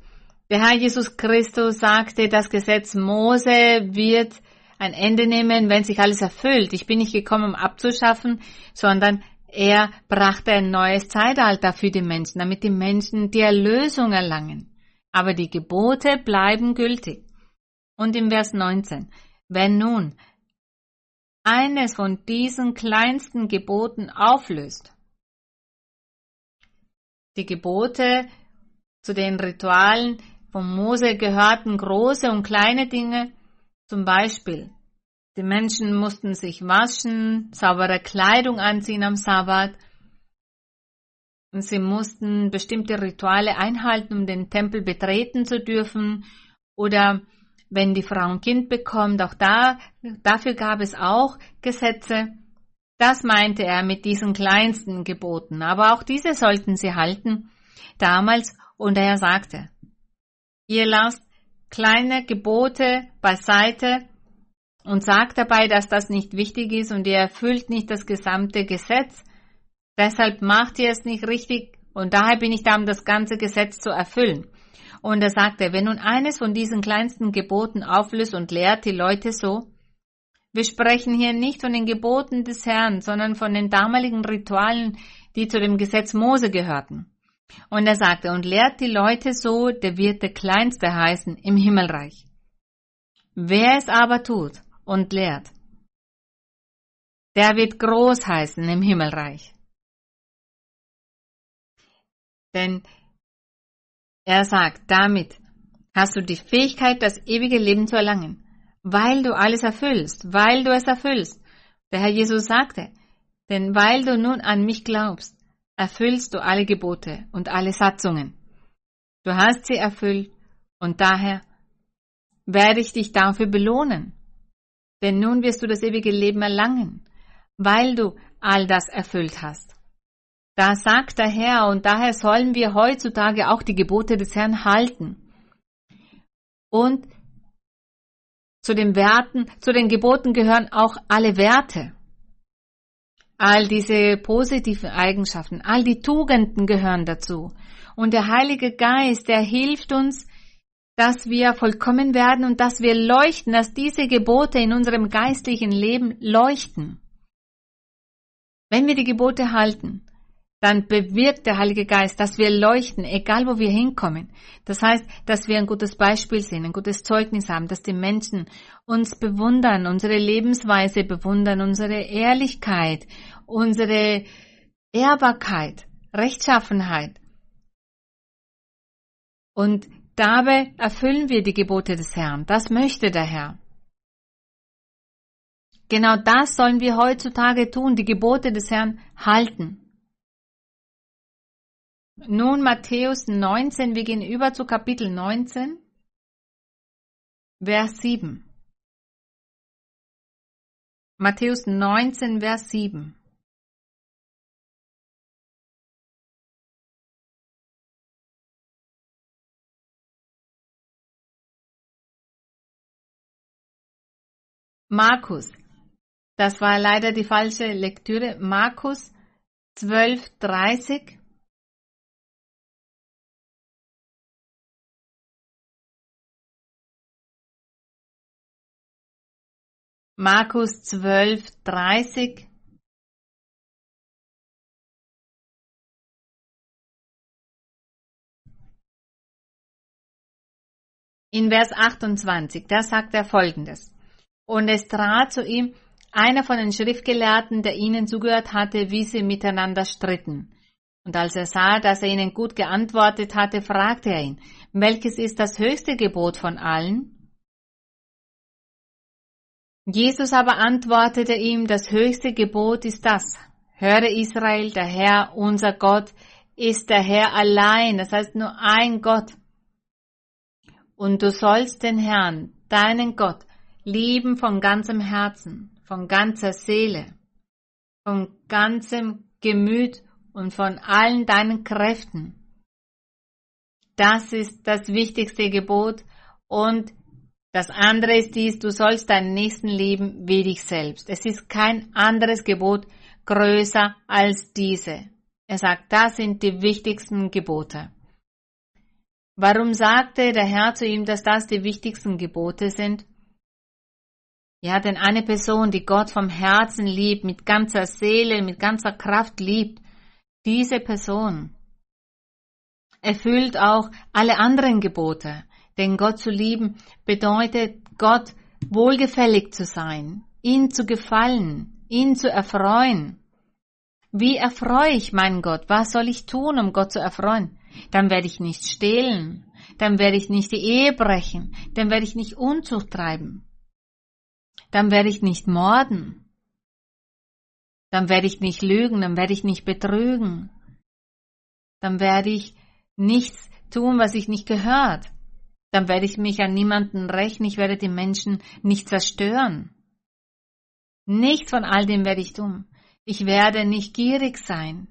Der Herr Jesus Christus sagte, das Gesetz Mose wird ein Ende nehmen, wenn sich alles erfüllt. Ich bin nicht gekommen, um abzuschaffen, sondern er brachte ein neues Zeitalter für die Menschen, damit die Menschen die Erlösung erlangen. Aber die Gebote bleiben gültig. Und im Vers 19. Wenn nun eines von diesen kleinsten Geboten auflöst, die Gebote zu den Ritualen von Mose gehörten große und kleine Dinge, zum Beispiel die Menschen mussten sich waschen, saubere Kleidung anziehen am Sabbat, und sie mussten bestimmte Rituale einhalten, um den Tempel betreten zu dürfen. Oder wenn die Frau ein Kind bekommt, auch da, dafür gab es auch Gesetze. Das meinte er mit diesen kleinsten Geboten. Aber auch diese sollten sie halten damals. Und er sagte, ihr lasst kleine Gebote beiseite und sagt dabei, dass das nicht wichtig ist und ihr erfüllt nicht das gesamte Gesetz. Deshalb macht ihr es nicht richtig und daher bin ich da, um das ganze Gesetz zu erfüllen. Und er sagte, wenn nun eines von diesen kleinsten Geboten auflöst und lehrt die Leute so, wir sprechen hier nicht von den Geboten des Herrn, sondern von den damaligen Ritualen, die zu dem Gesetz Mose gehörten. Und er sagte, und lehrt die Leute so, der wird der Kleinste heißen im Himmelreich. Wer es aber tut und lehrt, der wird groß heißen im Himmelreich. Denn er sagt, damit hast du die Fähigkeit, das ewige Leben zu erlangen, weil du alles erfüllst, weil du es erfüllst. Der Herr Jesus sagte, denn weil du nun an mich glaubst, erfüllst du alle Gebote und alle Satzungen. Du hast sie erfüllt und daher werde ich dich dafür belohnen. Denn nun wirst du das ewige Leben erlangen, weil du all das erfüllt hast. Da sagt der Herr, und daher sollen wir heutzutage auch die Gebote des Herrn halten. Und zu den Werten, zu den Geboten gehören auch alle Werte. All diese positiven Eigenschaften, all die Tugenden gehören dazu. Und der Heilige Geist, der hilft uns, dass wir vollkommen werden und dass wir leuchten, dass diese Gebote in unserem geistlichen Leben leuchten. Wenn wir die Gebote halten, dann bewirkt der Heilige Geist, dass wir leuchten, egal wo wir hinkommen. Das heißt, dass wir ein gutes Beispiel sind, ein gutes Zeugnis haben, dass die Menschen uns bewundern, unsere Lebensweise bewundern, unsere Ehrlichkeit, unsere Ehrbarkeit, Rechtschaffenheit. Und dabei erfüllen wir die Gebote des Herrn. Das möchte der Herr. Genau das sollen wir heutzutage tun, die Gebote des Herrn halten. Nun Matthäus 19, wir gehen über zu Kapitel 19, Vers 7. Matthäus 19, Vers 7. Markus. Das war leider die falsche Lektüre. Markus 12, 30. Markus 12, 30. In Vers 28, da sagt er folgendes. Und es trat zu ihm einer von den Schriftgelehrten, der ihnen zugehört hatte, wie sie miteinander stritten. Und als er sah, dass er ihnen gut geantwortet hatte, fragte er ihn, welches ist das höchste Gebot von allen? Jesus aber antwortete ihm, das höchste Gebot ist das. Höre Israel, der Herr, unser Gott, ist der Herr allein, das heißt nur ein Gott. Und du sollst den Herrn, deinen Gott, lieben von ganzem Herzen, von ganzer Seele, von ganzem Gemüt und von allen deinen Kräften. Das ist das wichtigste Gebot und das andere ist dies, du sollst deinen Nächsten lieben wie dich selbst. Es ist kein anderes Gebot größer als diese. Er sagt, das sind die wichtigsten Gebote. Warum sagte der Herr zu ihm, dass das die wichtigsten Gebote sind? Ja, denn eine Person, die Gott vom Herzen liebt, mit ganzer Seele, mit ganzer Kraft liebt, diese Person erfüllt auch alle anderen Gebote. Denn Gott zu lieben bedeutet, Gott wohlgefällig zu sein, ihn zu gefallen, ihn zu erfreuen. Wie erfreue ich meinen Gott? Was soll ich tun, um Gott zu erfreuen? Dann werde ich nicht stehlen, dann werde ich nicht die Ehe brechen, dann werde ich nicht Unzucht treiben, dann werde ich nicht morden, dann werde ich nicht lügen, dann werde ich nicht betrügen, dann werde ich nichts tun, was ich nicht gehört, dann werde ich mich an niemanden rächen, ich werde die Menschen nicht zerstören. Nichts von all dem werde ich tun. Ich werde nicht gierig sein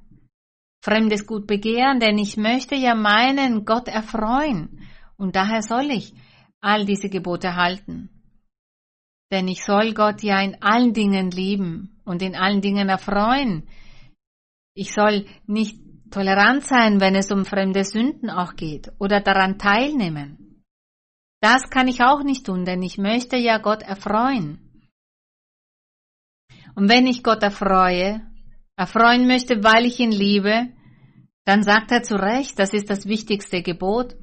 fremdes Gut begehren, denn ich möchte ja meinen Gott erfreuen. Und daher soll ich all diese Gebote halten. Denn ich soll Gott ja in allen Dingen lieben und in allen Dingen erfreuen. Ich soll nicht tolerant sein, wenn es um fremde Sünden auch geht oder daran teilnehmen. Das kann ich auch nicht tun, denn ich möchte ja Gott erfreuen. Und wenn ich Gott erfreue, erfreuen möchte, weil ich ihn liebe, dann sagt er zu Recht, das ist das wichtigste Gebot.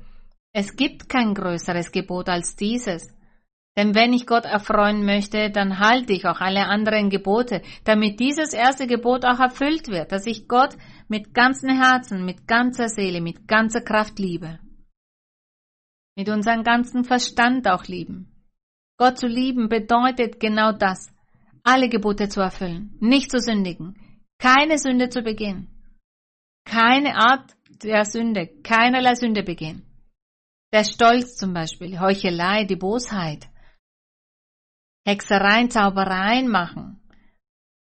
Es gibt kein größeres Gebot als dieses. Denn wenn ich Gott erfreuen möchte, dann halte ich auch alle anderen Gebote, damit dieses erste Gebot auch erfüllt wird, dass ich Gott mit ganzem Herzen, mit ganzer Seele, mit ganzer Kraft liebe. Mit unserem ganzen Verstand auch lieben. Gott zu lieben bedeutet genau das, alle Gebote zu erfüllen, nicht zu sündigen, keine Sünde zu begehen, keine Art der Sünde, keinerlei Sünde begehen. Der Stolz zum Beispiel, Heuchelei, die Bosheit, Hexereien, Zaubereien machen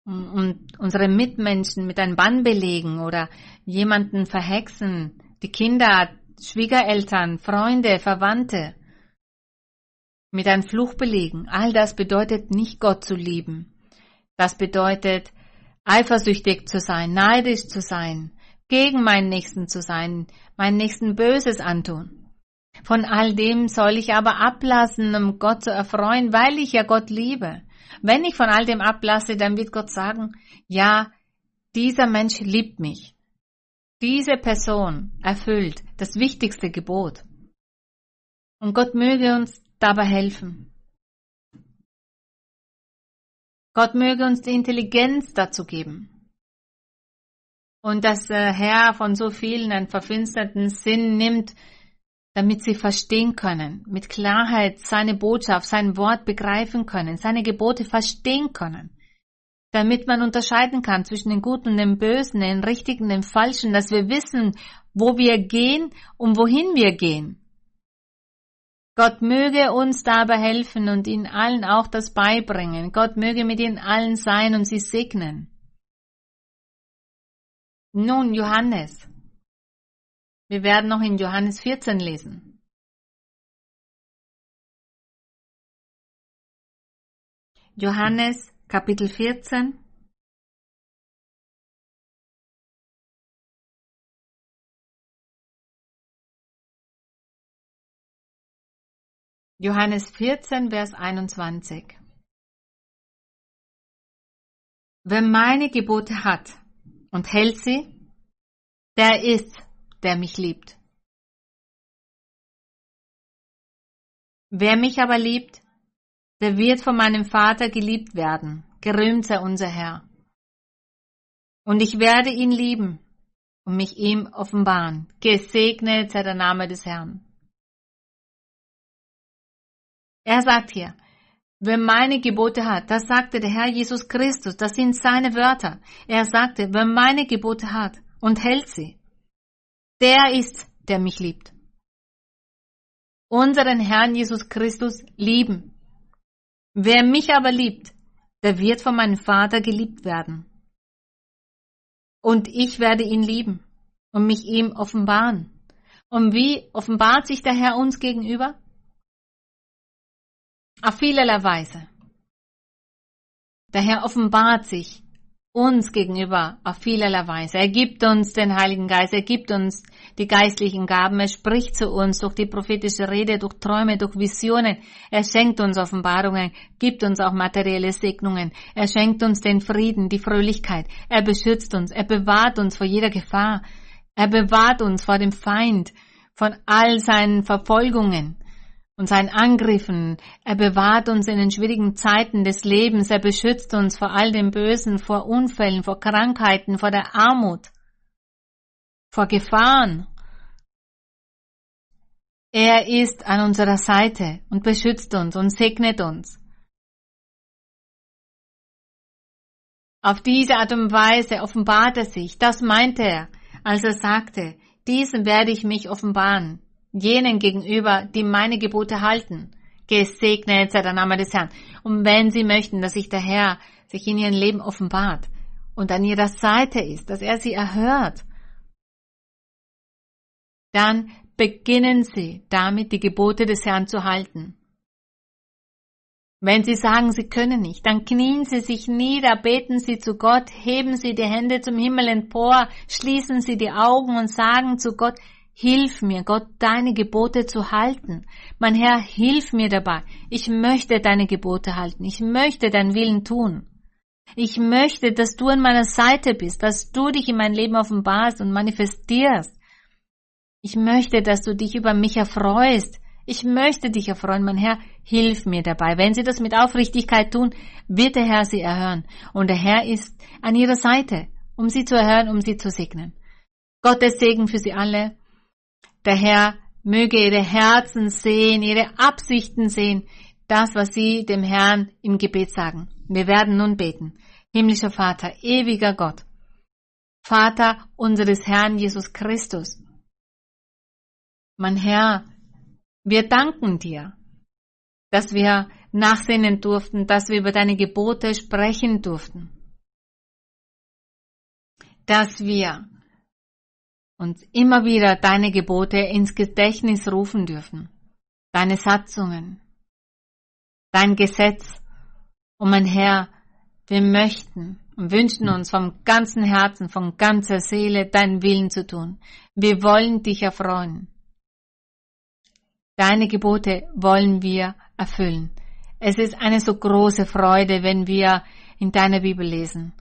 und unsere Mitmenschen mit einem Bann belegen oder jemanden verhexen, die Kinder, Schwiegereltern, Freunde, Verwandte mit einem Fluch belegen. All das bedeutet nicht Gott zu lieben. Das bedeutet eifersüchtig zu sein, neidisch zu sein, gegen meinen Nächsten zu sein, meinen Nächsten Böses antun. Von all dem soll ich aber ablassen, um Gott zu erfreuen, weil ich ja Gott liebe. Wenn ich von all dem ablasse, dann wird Gott sagen, ja, dieser Mensch liebt mich. Diese Person erfüllt das wichtigste Gebot. Und Gott möge uns dabei helfen. Gott möge uns die Intelligenz dazu geben und dass der Herr von so vielen einen verfinsterten Sinn nimmt, damit sie verstehen können, mit Klarheit seine Botschaft, sein Wort begreifen können, seine Gebote verstehen können, damit man unterscheiden kann zwischen dem Guten und dem Bösen, dem Richtigen und dem Falschen, dass wir wissen, wo wir gehen und wohin wir gehen. Gott möge uns dabei helfen und ihnen allen auch das beibringen. Gott möge mit ihnen allen sein und sie segnen. Nun, Johannes. Wir werden noch in Johannes 14 lesen. Johannes Kapitel 14. Johannes 14, Vers 21. Wer meine Gebote hat und hält sie, der ist, der mich liebt. Wer mich aber liebt, der wird von meinem Vater geliebt werden, gerühmt sei unser Herr. Und ich werde ihn lieben und mich ihm offenbaren. Gesegnet sei der Name des Herrn. Er sagt hier, Wer meine Gebote hat, das sagte der Herr Jesus Christus, das sind seine Wörter. Er sagte, wer meine Gebote hat und hält sie, der ist, der mich liebt. Unseren Herrn Jesus Christus lieben. Wer mich aber liebt, der wird von meinem Vater geliebt werden. Und ich werde ihn lieben und mich ihm offenbaren. Und wie offenbart sich der Herr uns gegenüber? Auf vielerlei Weise. Der Herr offenbart sich uns gegenüber auf vielerlei Weise. Er gibt uns den Heiligen Geist, er gibt uns die geistlichen Gaben, er spricht zu uns durch die prophetische Rede, durch Träume, durch Visionen. Er schenkt uns Offenbarungen, gibt uns auch materielle Segnungen. Er schenkt uns den Frieden, die Fröhlichkeit. Er beschützt uns, er bewahrt uns vor jeder Gefahr. Er bewahrt uns vor dem Feind, von all seinen Verfolgungen. Und seinen Angriffen. Er bewahrt uns in den schwierigen Zeiten des Lebens. Er beschützt uns vor all dem Bösen, vor Unfällen, vor Krankheiten, vor der Armut, vor Gefahren. Er ist an unserer Seite und beschützt uns und segnet uns. Auf diese Art und Weise offenbart er sich. Das meinte er, als er sagte, diesem werde ich mich offenbaren jenen gegenüber, die meine Gebote halten. Gesegnet sei der Name des Herrn. Und wenn sie möchten, dass sich der Herr sich in ihrem Leben offenbart und an ihrer Seite ist, dass er sie erhört, dann beginnen sie damit, die Gebote des Herrn zu halten. Wenn Sie sagen, Sie können nicht, dann knien Sie sich nieder, beten Sie zu Gott, heben Sie die Hände zum Himmel empor, schließen Sie die Augen und sagen zu Gott, Hilf mir, Gott, deine Gebote zu halten. Mein Herr, hilf mir dabei. Ich möchte deine Gebote halten. Ich möchte deinen Willen tun. Ich möchte, dass du an meiner Seite bist, dass du dich in mein Leben offenbarst und manifestierst. Ich möchte, dass du dich über mich erfreust. Ich möchte dich erfreuen, mein Herr, hilf mir dabei. Wenn sie das mit Aufrichtigkeit tun, wird der Herr sie erhören. Und der Herr ist an ihrer Seite, um sie zu erhören, um sie zu segnen. Gottes Segen für sie alle. Der Herr möge ihre Herzen sehen, ihre Absichten sehen, das, was sie dem Herrn im Gebet sagen. Wir werden nun beten. Himmlischer Vater, ewiger Gott, Vater unseres Herrn Jesus Christus. Mein Herr, wir danken dir, dass wir nachsehen durften, dass wir über deine Gebote sprechen durften, dass wir uns immer wieder deine Gebote ins Gedächtnis rufen dürfen, deine Satzungen, dein Gesetz. Und mein Herr, wir möchten und wünschen uns vom ganzen Herzen, von ganzer Seele deinen Willen zu tun. Wir wollen dich erfreuen. Deine Gebote wollen wir erfüllen. Es ist eine so große Freude, wenn wir in deiner Bibel lesen.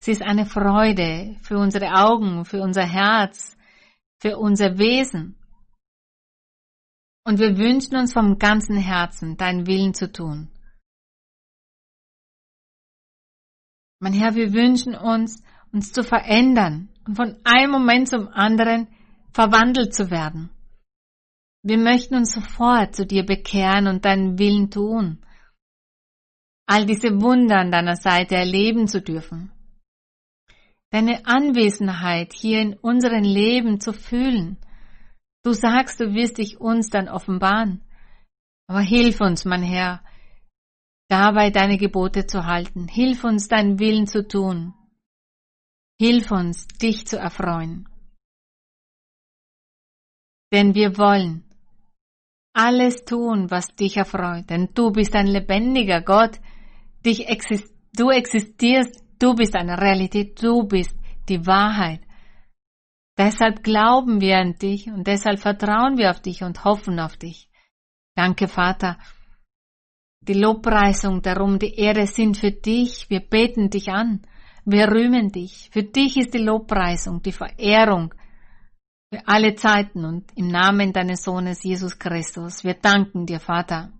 Es ist eine Freude für unsere Augen, für unser Herz, für unser Wesen. Und wir wünschen uns vom ganzen Herzen, deinen Willen zu tun. Mein Herr, wir wünschen uns, uns zu verändern und von einem Moment zum anderen verwandelt zu werden. Wir möchten uns sofort zu dir bekehren und deinen Willen tun. All diese Wunder an deiner Seite erleben zu dürfen deine Anwesenheit hier in unserem Leben zu fühlen. Du sagst, du wirst dich uns dann offenbaren. Aber hilf uns, mein Herr, dabei deine Gebote zu halten. Hilf uns, deinen Willen zu tun. Hilf uns, dich zu erfreuen. Denn wir wollen alles tun, was dich erfreut. Denn du bist ein lebendiger Gott. Dich exist du existierst Du bist eine Realität, du bist die Wahrheit. Deshalb glauben wir an dich und deshalb vertrauen wir auf dich und hoffen auf dich. Danke, Vater. Die Lobpreisung darum, die Ehre sind für dich. Wir beten dich an. Wir rühmen dich. Für dich ist die Lobpreisung, die Verehrung für alle Zeiten und im Namen deines Sohnes Jesus Christus. Wir danken dir, Vater.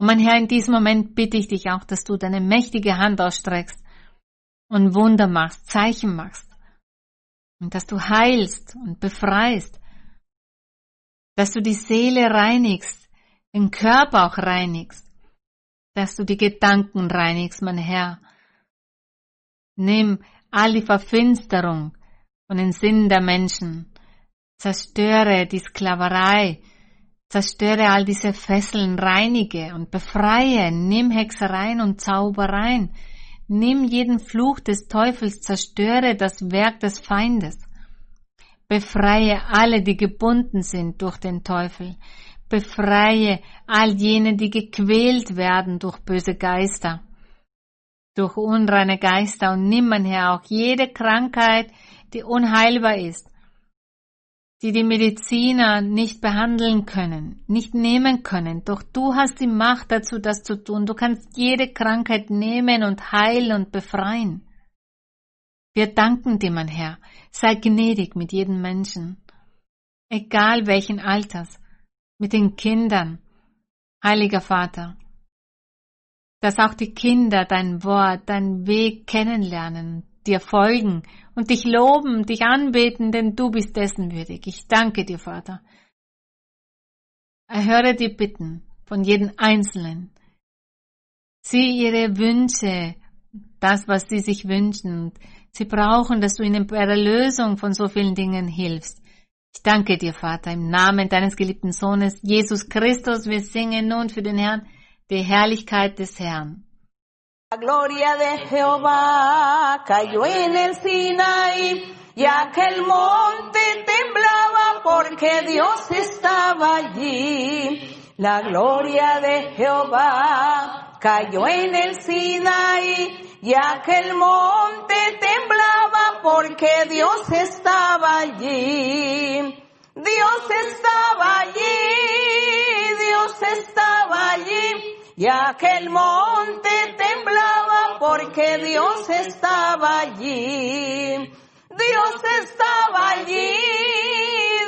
Und mein Herr, in diesem Moment bitte ich dich auch, dass du deine mächtige Hand ausstreckst und Wunder machst, Zeichen machst. Und dass du heilst und befreist. Dass du die Seele reinigst, den Körper auch reinigst. Dass du die Gedanken reinigst, mein Herr. Nimm all die Verfinsterung von den Sinnen der Menschen. Zerstöre die Sklaverei, Zerstöre all diese Fesseln, reinige und befreie, nimm Hexereien und Zaubereien, nimm jeden Fluch des Teufels, zerstöre das Werk des Feindes. Befreie alle, die gebunden sind durch den Teufel. Befreie all jene, die gequält werden durch böse Geister, durch unreine Geister und nimm, mein Herr, auch jede Krankheit, die unheilbar ist, die die Mediziner nicht behandeln können, nicht nehmen können. Doch du hast die Macht dazu, das zu tun. Du kannst jede Krankheit nehmen und heilen und befreien. Wir danken dir, mein Herr. Sei gnädig mit jedem Menschen, egal welchen Alters, mit den Kindern. Heiliger Vater, dass auch die Kinder dein Wort, dein Weg kennenlernen, dir folgen und dich loben, dich anbeten, denn du bist dessen würdig. Ich danke dir, Vater. Erhöre die Bitten von jedem Einzelnen. Sieh ihre Wünsche, das, was sie sich wünschen. Sie brauchen, dass du ihnen bei der Lösung von so vielen Dingen hilfst. Ich danke dir, Vater, im Namen deines geliebten Sohnes, Jesus Christus. Wir singen nun für den Herrn die Herrlichkeit des Herrn. La gloria de Jehová cayó en el Sinaí y aquel monte temblaba porque Dios estaba allí. La gloria de Jehová cayó en el Sinaí y aquel monte temblaba porque Dios estaba allí. Dios estaba allí, Dios estaba allí. Y aquel monte temblaba porque Dios estaba allí. Dios estaba allí,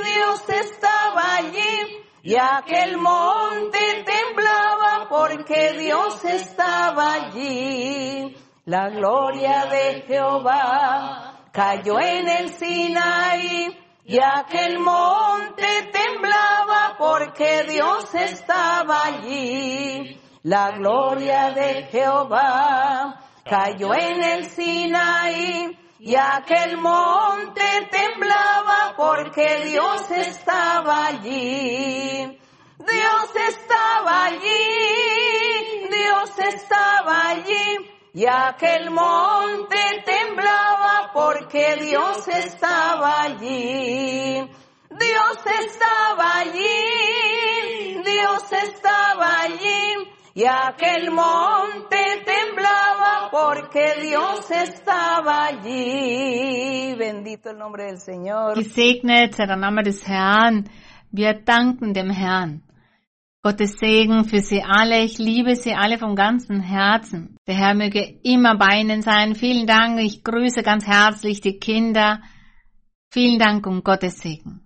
Dios estaba allí. Y aquel monte temblaba porque Dios estaba allí. La gloria de Jehová cayó en el Sinaí y aquel monte temblaba porque Dios estaba allí. La gloria de Jehová cayó en el Sinaí y aquel monte temblaba porque Dios estaba allí. Dios estaba allí, Dios estaba allí y aquel monte temblaba porque Dios estaba allí. Dios estaba allí, Dios estaba allí y aquel monte temblaba porque Dios estaba allí. Bendito el nombre del Señor. Gesegnet sei der Name des Herrn. Wir danken dem Herrn. Gottes Segen für Sie alle. Ich liebe Sie alle vom ganzen Herzen. Der Herr möge immer bei Ihnen sein. Vielen Dank. Ich grüße ganz herzlich die Kinder. Vielen Dank und Gottes Segen.